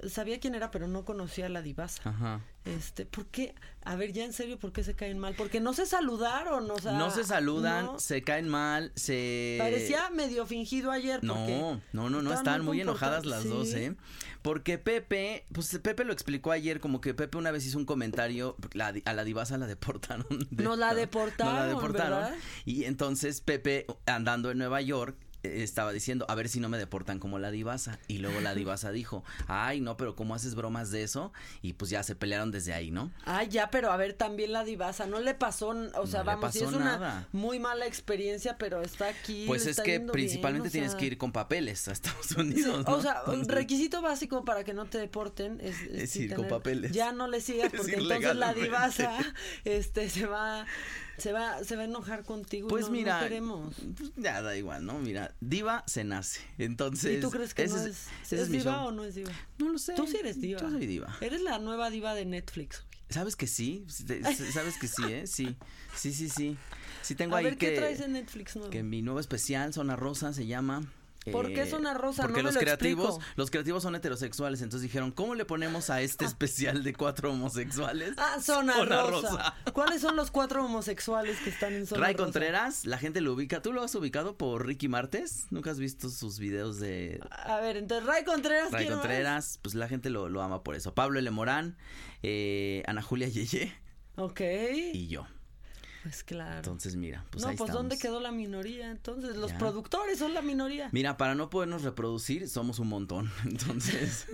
sabía quién era, pero no conocía a la divasa. Ajá. Este, ¿por qué? A ver, ya en serio, ¿por qué se caen mal? Porque no se saludaron, o sea. no se saludan, no. se caen mal, se... Parecía medio fingido ayer porque No, no, no, no, estaban muy muy enojadas las dos. ¿eh? Porque Pepe, pues Pepe lo explicó ayer, como que Pepe una vez hizo un comentario, la a la divasa la deportaron. de- Nos la deportaron, Nos la deportaron. ¿verdad? Y entonces Pepe, andando en Nueva York, estaba diciendo, a ver si no me deportan como la divasa. Y luego la divasa dijo, ay, no, pero ¿cómo haces bromas de eso? Y pues ya se pelearon desde ahí, ¿no? Ay, ya, pero a ver, también la divasa, no le pasó, o sea, No vamos, sí es una nada. muy mala experiencia, pero está aquí. Pues es que principalmente bien, o tienes que ir con papeles a Estados Unidos. ¿no? O sea, un requisito básico para que no te deporten es, ir con papeles. Ya no le sigas porque entonces la divasa este se va se va se va a enojar contigo y Pues no- no mira, queremos. pues ya da igual, ¿no? Mira, diva se nace. Entonces, ¿Y tú crees que ese no es, es, ese es es mi diva show. o no es diva? No lo sé. Tú sí eres diva. Yo soy diva. Eres la nueva diva de Netflix. ¿Sabes que sí? ¿Sabes que sí, eh? Sí, sí, sí, sí. Sí tengo a ahí ver que... qué traes en Netflix nuevo. que mi nuevo especial, Zona Rosa, se llama. ¿Por qué eh, Zona Rosa? Porque No me los lo creativos, explico. los creativos son heterosexuales, entonces dijeron, ¿cómo le ponemos a este especial de cuatro homosexuales? Ah, Zona, Zona Rosa. Rosa. ¿Cuáles son los cuatro homosexuales que están en Zona Ray Rosa? Contreras, la gente lo ubica. ¿Tú lo has ubicado por Ricky Martes? ¿Nunca has visto sus videos de A ver, entonces Ray Contreras. Ray. Contreras? Pues la gente lo, lo ama por eso. Pablo L. Morán, eh, Ana Julia Yeye Ok. y yo. Pues claro. Entonces, mira, pues no, ahí pues estamos. ¿dónde quedó la minoría? Entonces, los Ya. productores son la minoría. Mira, para no podernos reproducir, somos un montón. Entonces,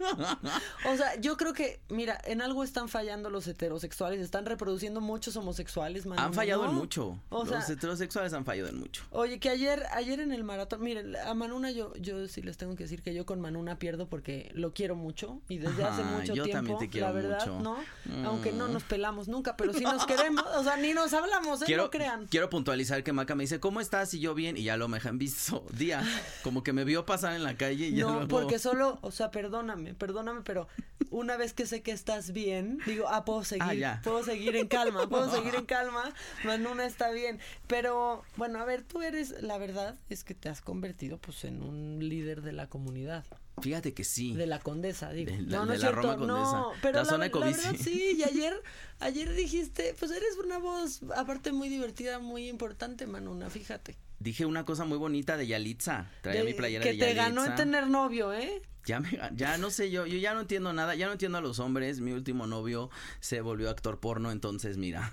O sea, yo creo que, mira, en algo están fallando los heterosexuales, están reproduciendo muchos homosexuales, Manu, han fallado ¿no? en mucho. O sea- Los heterosexuales han fallado en mucho. Oye, que ayer, ayer en el maratón, miren, a Manuna yo, yo sí les tengo que decir que yo con Manuna pierdo porque lo quiero mucho y desde hace mucho yo tiempo, también te quiero la verdad, mucho. ¿no? Mm. Aunque no nos pelamos nunca, pero sí nos queremos, o sea, ni nos hablamos, ¿eh? Quiero, No crean. quiero puntualizar que Maca me dice, ¿cómo estás? Y yo bien, y ya lo me han visto día. Como que me vio pasar en la calle y ya No, luego- porque solo, o sea, perdóname, perdóname, pero una vez que sé que estás bien, digo, ah, puedo seguir, Ah, ya. puedo seguir en calma, puedo seguir en calma, Manuna está bien. Pero, bueno, a ver, tú eres, la verdad es que te has convertido, pues, en un líder de la comunidad, Fíjate que sí. de la condesa, digo. De la- no, no de es la cierto, Roma no, Condesa. pero La zona la verdad sí, y ayer, ayer dijiste, pues eres una voz, aparte muy divertida, muy importante, Manuna, fíjate. Dije una cosa muy bonita de Yalitza. Traía De- mi playera que de te Yalitza. ganó en tener novio, ¿eh? Ya, me, ya no sé, yo, yo ya no entiendo nada, ya no entiendo a los hombres. Mi último novio se volvió actor porno, entonces mira.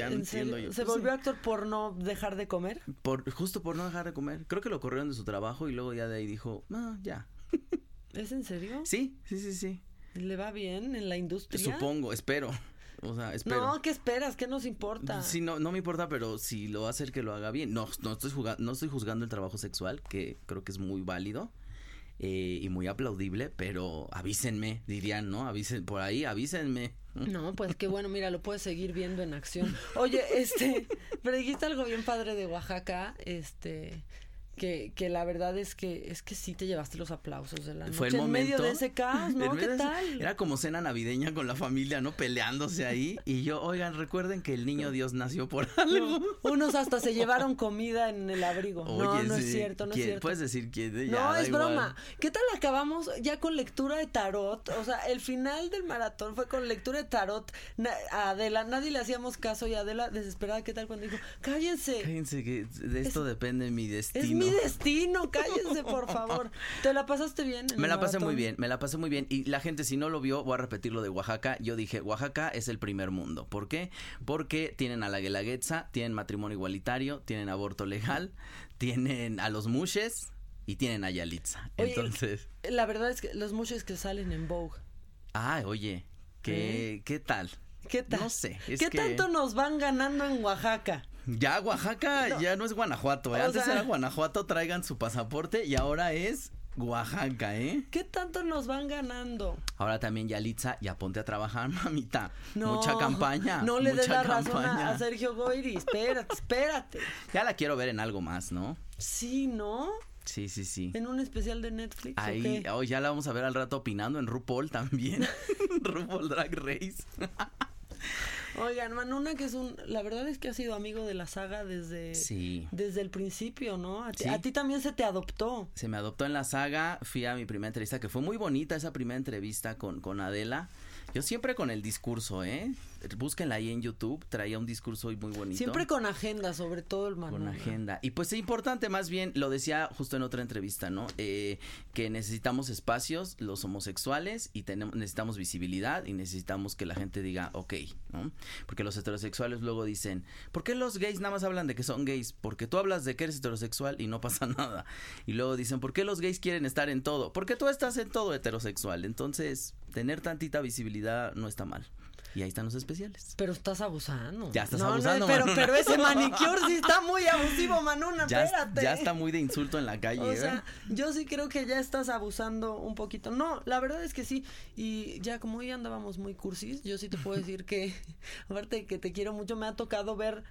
Ya no ¿En entiendo yo. ¿Se Pues, volvió actor por no dejar de comer? Por, justo por no dejar de comer. Creo que lo corrieron de su trabajo y luego ya de ahí dijo, no, ya. ¿Es en serio? Sí, sí, sí, sí. ¿Le va bien en la industria? Supongo, espero. O sea, espero. No, ¿qué esperas? ¿Qué nos importa? Sí, no, no me importa, pero si lo va a hacer que lo haga bien. No, no estoy jugando, no estoy juzgando el trabajo sexual, que creo que es muy válido eh, y muy aplaudible, pero avísenme, dirían, ¿no? Avisen por ahí, avísenme. No, pues qué bueno, mira, lo puedes seguir viendo en acción. Oye, este, pero dijiste algo bien padre de Oaxaca, este, que, que la verdad es que, es que sí te llevaste los aplausos de la noche Fue el en momento. medio de ese caos, ¿no? ¿Qué de tal? Era como cena navideña con la familia, ¿no? Peleándose ahí. Y yo, oigan, recuerden que el niño Dios nació por algo. No, unos hasta se llevaron comida en el abrigo. no, Oye, no es sí, cierto, no es cierto. Puedes decir quién. Ya, No, es igual. broma. ¿Qué tal acabamos ya con lectura de tarot? O sea, el final del maratón fue con lectura de tarot. A Adela, nadie le hacíamos caso y Adela desesperada, ¿qué tal cuando dijo, cállense? Cállense, que de esto depende mi destino. Es mi destino, cállense, por favor. ¿Te la pasaste bien? en Me la pasé muy bien, me la pasé muy bien. Y la gente, si no lo vio, voy a repetir lo de Oaxaca. Yo dije, Oaxaca es el primer mundo. ¿Por qué? Porque tienen a la Guelaguetza, tienen matrimonio igualitario, tienen aborto legal, tienen a los mushes y tienen a Yalitza. Oye, Entonces, La verdad es que los muchos que salen en Vogue. ay, oye, ¿qué, ¿qué tal? ¿Qué tal? No sé. ¿Qué que tanto nos van ganando en Oaxaca? Ya Oaxaca ya no es Guanajuato. ¿eh? Antes sea- era Guanajuato, traigan su pasaporte y ahora es Oaxaca, ¿eh? ¿Qué tanto nos van ganando? Ahora también Yalitza, ya ponte a trabajar, mamita. No, mucha campaña. No le des la razón a, Sergio Goyri. Espérate, espérate. Ya la quiero ver en algo más, ¿no? Sí, ¿no? Sí, sí, sí. En un especial de Netflix. ¿o Ahí, oh, ya la vamos a ver al rato opinando en RuPaul también. RuPaul Drag Race. Oigan, Manuna, que es un. La verdad es que ha sido amigo de la saga desde. Sí. Desde el principio, ¿no? A ti, Sí. a ti también se te adoptó. Se me adoptó en la saga, fui a mi primera entrevista, que fue muy bonita esa primera entrevista con, con Adela. Yo siempre con el discurso, ¿eh? Búsquenla ahí en YouTube, traía un discurso muy bonito. Siempre con agenda, sobre todo el Manu. Con agenda. Y pues es importante, más bien, lo decía justo en otra entrevista, ¿no? Eh, que necesitamos espacios, los homosexuales, y tenemos, necesitamos visibilidad y necesitamos que la gente diga, ok, ¿no? Porque los heterosexuales luego dicen, ¿por qué los gays nada más hablan de que son gays? Porque tú hablas de que eres heterosexual y no pasa nada. Y luego dicen, ¿por qué los gays quieren estar en todo? Porque tú estás en todo heterosexual. Entonces, tener tantita visibilidad no está mal. Y ahí están los especiales. Pero estás abusando. Ya estás No, no, abusando, pero, Manuna. pero ese manicure sí está muy abusivo, Manuna, Ya, espérate. ya está muy de insulto en la calle, O ¿eh? sea, yo sí creo que ya estás abusando un poquito. No, la verdad es que sí. Y ya como hoy andábamos muy cursis, yo sí te puedo decir que, aparte de que te quiero mucho, me ha tocado ver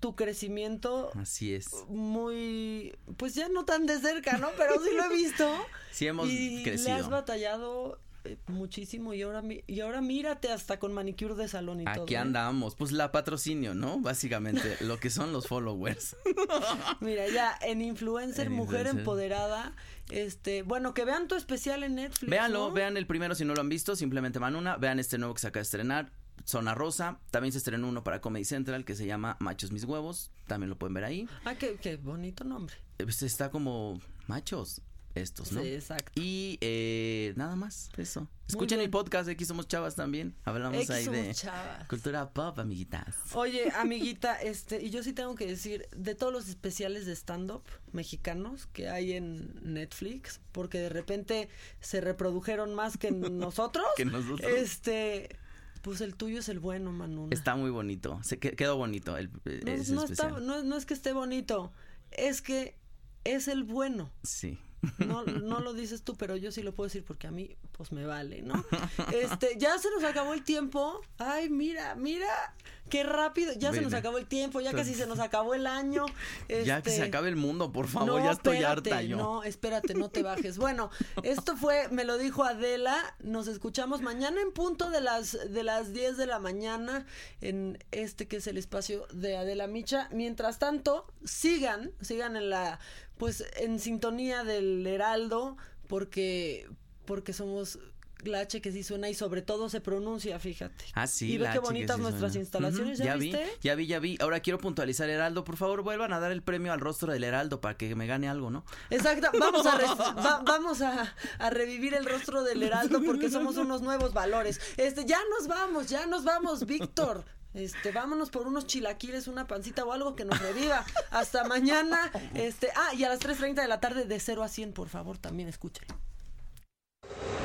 tu crecimiento Así es. muy, pues ya no tan de cerca, ¿no? Pero sí lo he visto. Sí hemos y crecido. le has batallado muchísimo y ahora y ahora mírate hasta con manicure de salón y todo. Aquí ¿eh? andamos, pues la patrocinio, ¿no? Básicamente, lo que son los followers. Mira, ya en influencer, En mujer influencer. empoderada, este, bueno, que vean tu especial en Netflix. Véanlo, ¿no? vean el primero si no lo han visto, simplemente Manuna, vean este nuevo que se acaba de estrenar, Zona Rosa, también se estrenó uno para Comedy Central que se llama Machos Mis Huevos, también lo pueden ver ahí. Ah, qué, qué bonito nombre. Eh, Pues está como machos estos, ¿no? Sí, exacto. Y eh, nada más, eso. Escuchen el podcast, aquí somos chavas también, hablamos ahí de chavas. cultura pop, amiguitas. Oye, amiguita, este, y yo sí tengo que decir, de todos los especiales de stand-up mexicanos que hay en Netflix, porque de repente se reprodujeron más que nosotros. Que nosotros. Este, pues el tuyo es el bueno, Manuna. Está muy bonito, se que- quedó bonito el, eh, No, está- no es que esté bonito, es que es el bueno. Sí. No, no lo dices tú, pero yo sí lo puedo decir porque a mí, pues me vale, ¿no? Este, ya se nos acabó el tiempo. Ay, mira, mira, qué rápido. Ya se nos acabó el tiempo, ya casi se nos acabó el año. Ya que Este, se acabe el mundo, por favor, ya estoy espérate, harta yo. No, espérate, no te bajes. Bueno, esto fue, me lo dijo Adela. Nos escuchamos mañana en punto de las de las 10 de la mañana en este que es el espacio de Adela Micha. Mientras tanto, sigan, sigan en la pues en sintonía del Heraldo porque porque somos la H que sí suena y sobre todo se pronuncia, fíjate. Ah, sí. Y ve qué bonitas sí nuestras suena. instalaciones, ¿ya, vi, viste? ya vi, ya vi. Ahora quiero puntualizar Heraldo, por favor, vuelvan a dar el premio al rostro del Heraldo para que me gane algo, ¿no? Exacto, vamos a, va- vamos a, a revivir el rostro del Heraldo porque somos unos nuevos valores. Este, ya nos vamos, ya nos vamos, Víctor. Este, vámonos por unos chilaquiles, una pancita o algo que nos reviva. Hasta mañana. Este, ah, y a las 3.30 de la tarde de 0 a 100, por favor, también escuchen.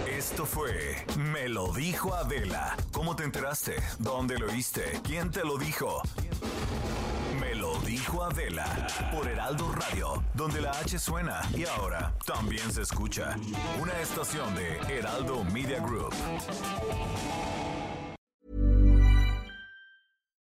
Esto fue Me lo dijo Adela. ¿Cómo te enteraste? ¿Dónde lo oíste? ¿Quién te lo dijo? Me lo dijo Adela por Heraldo Radio, donde la H suena y ahora también se escucha. Una estación de Heraldo Media Group.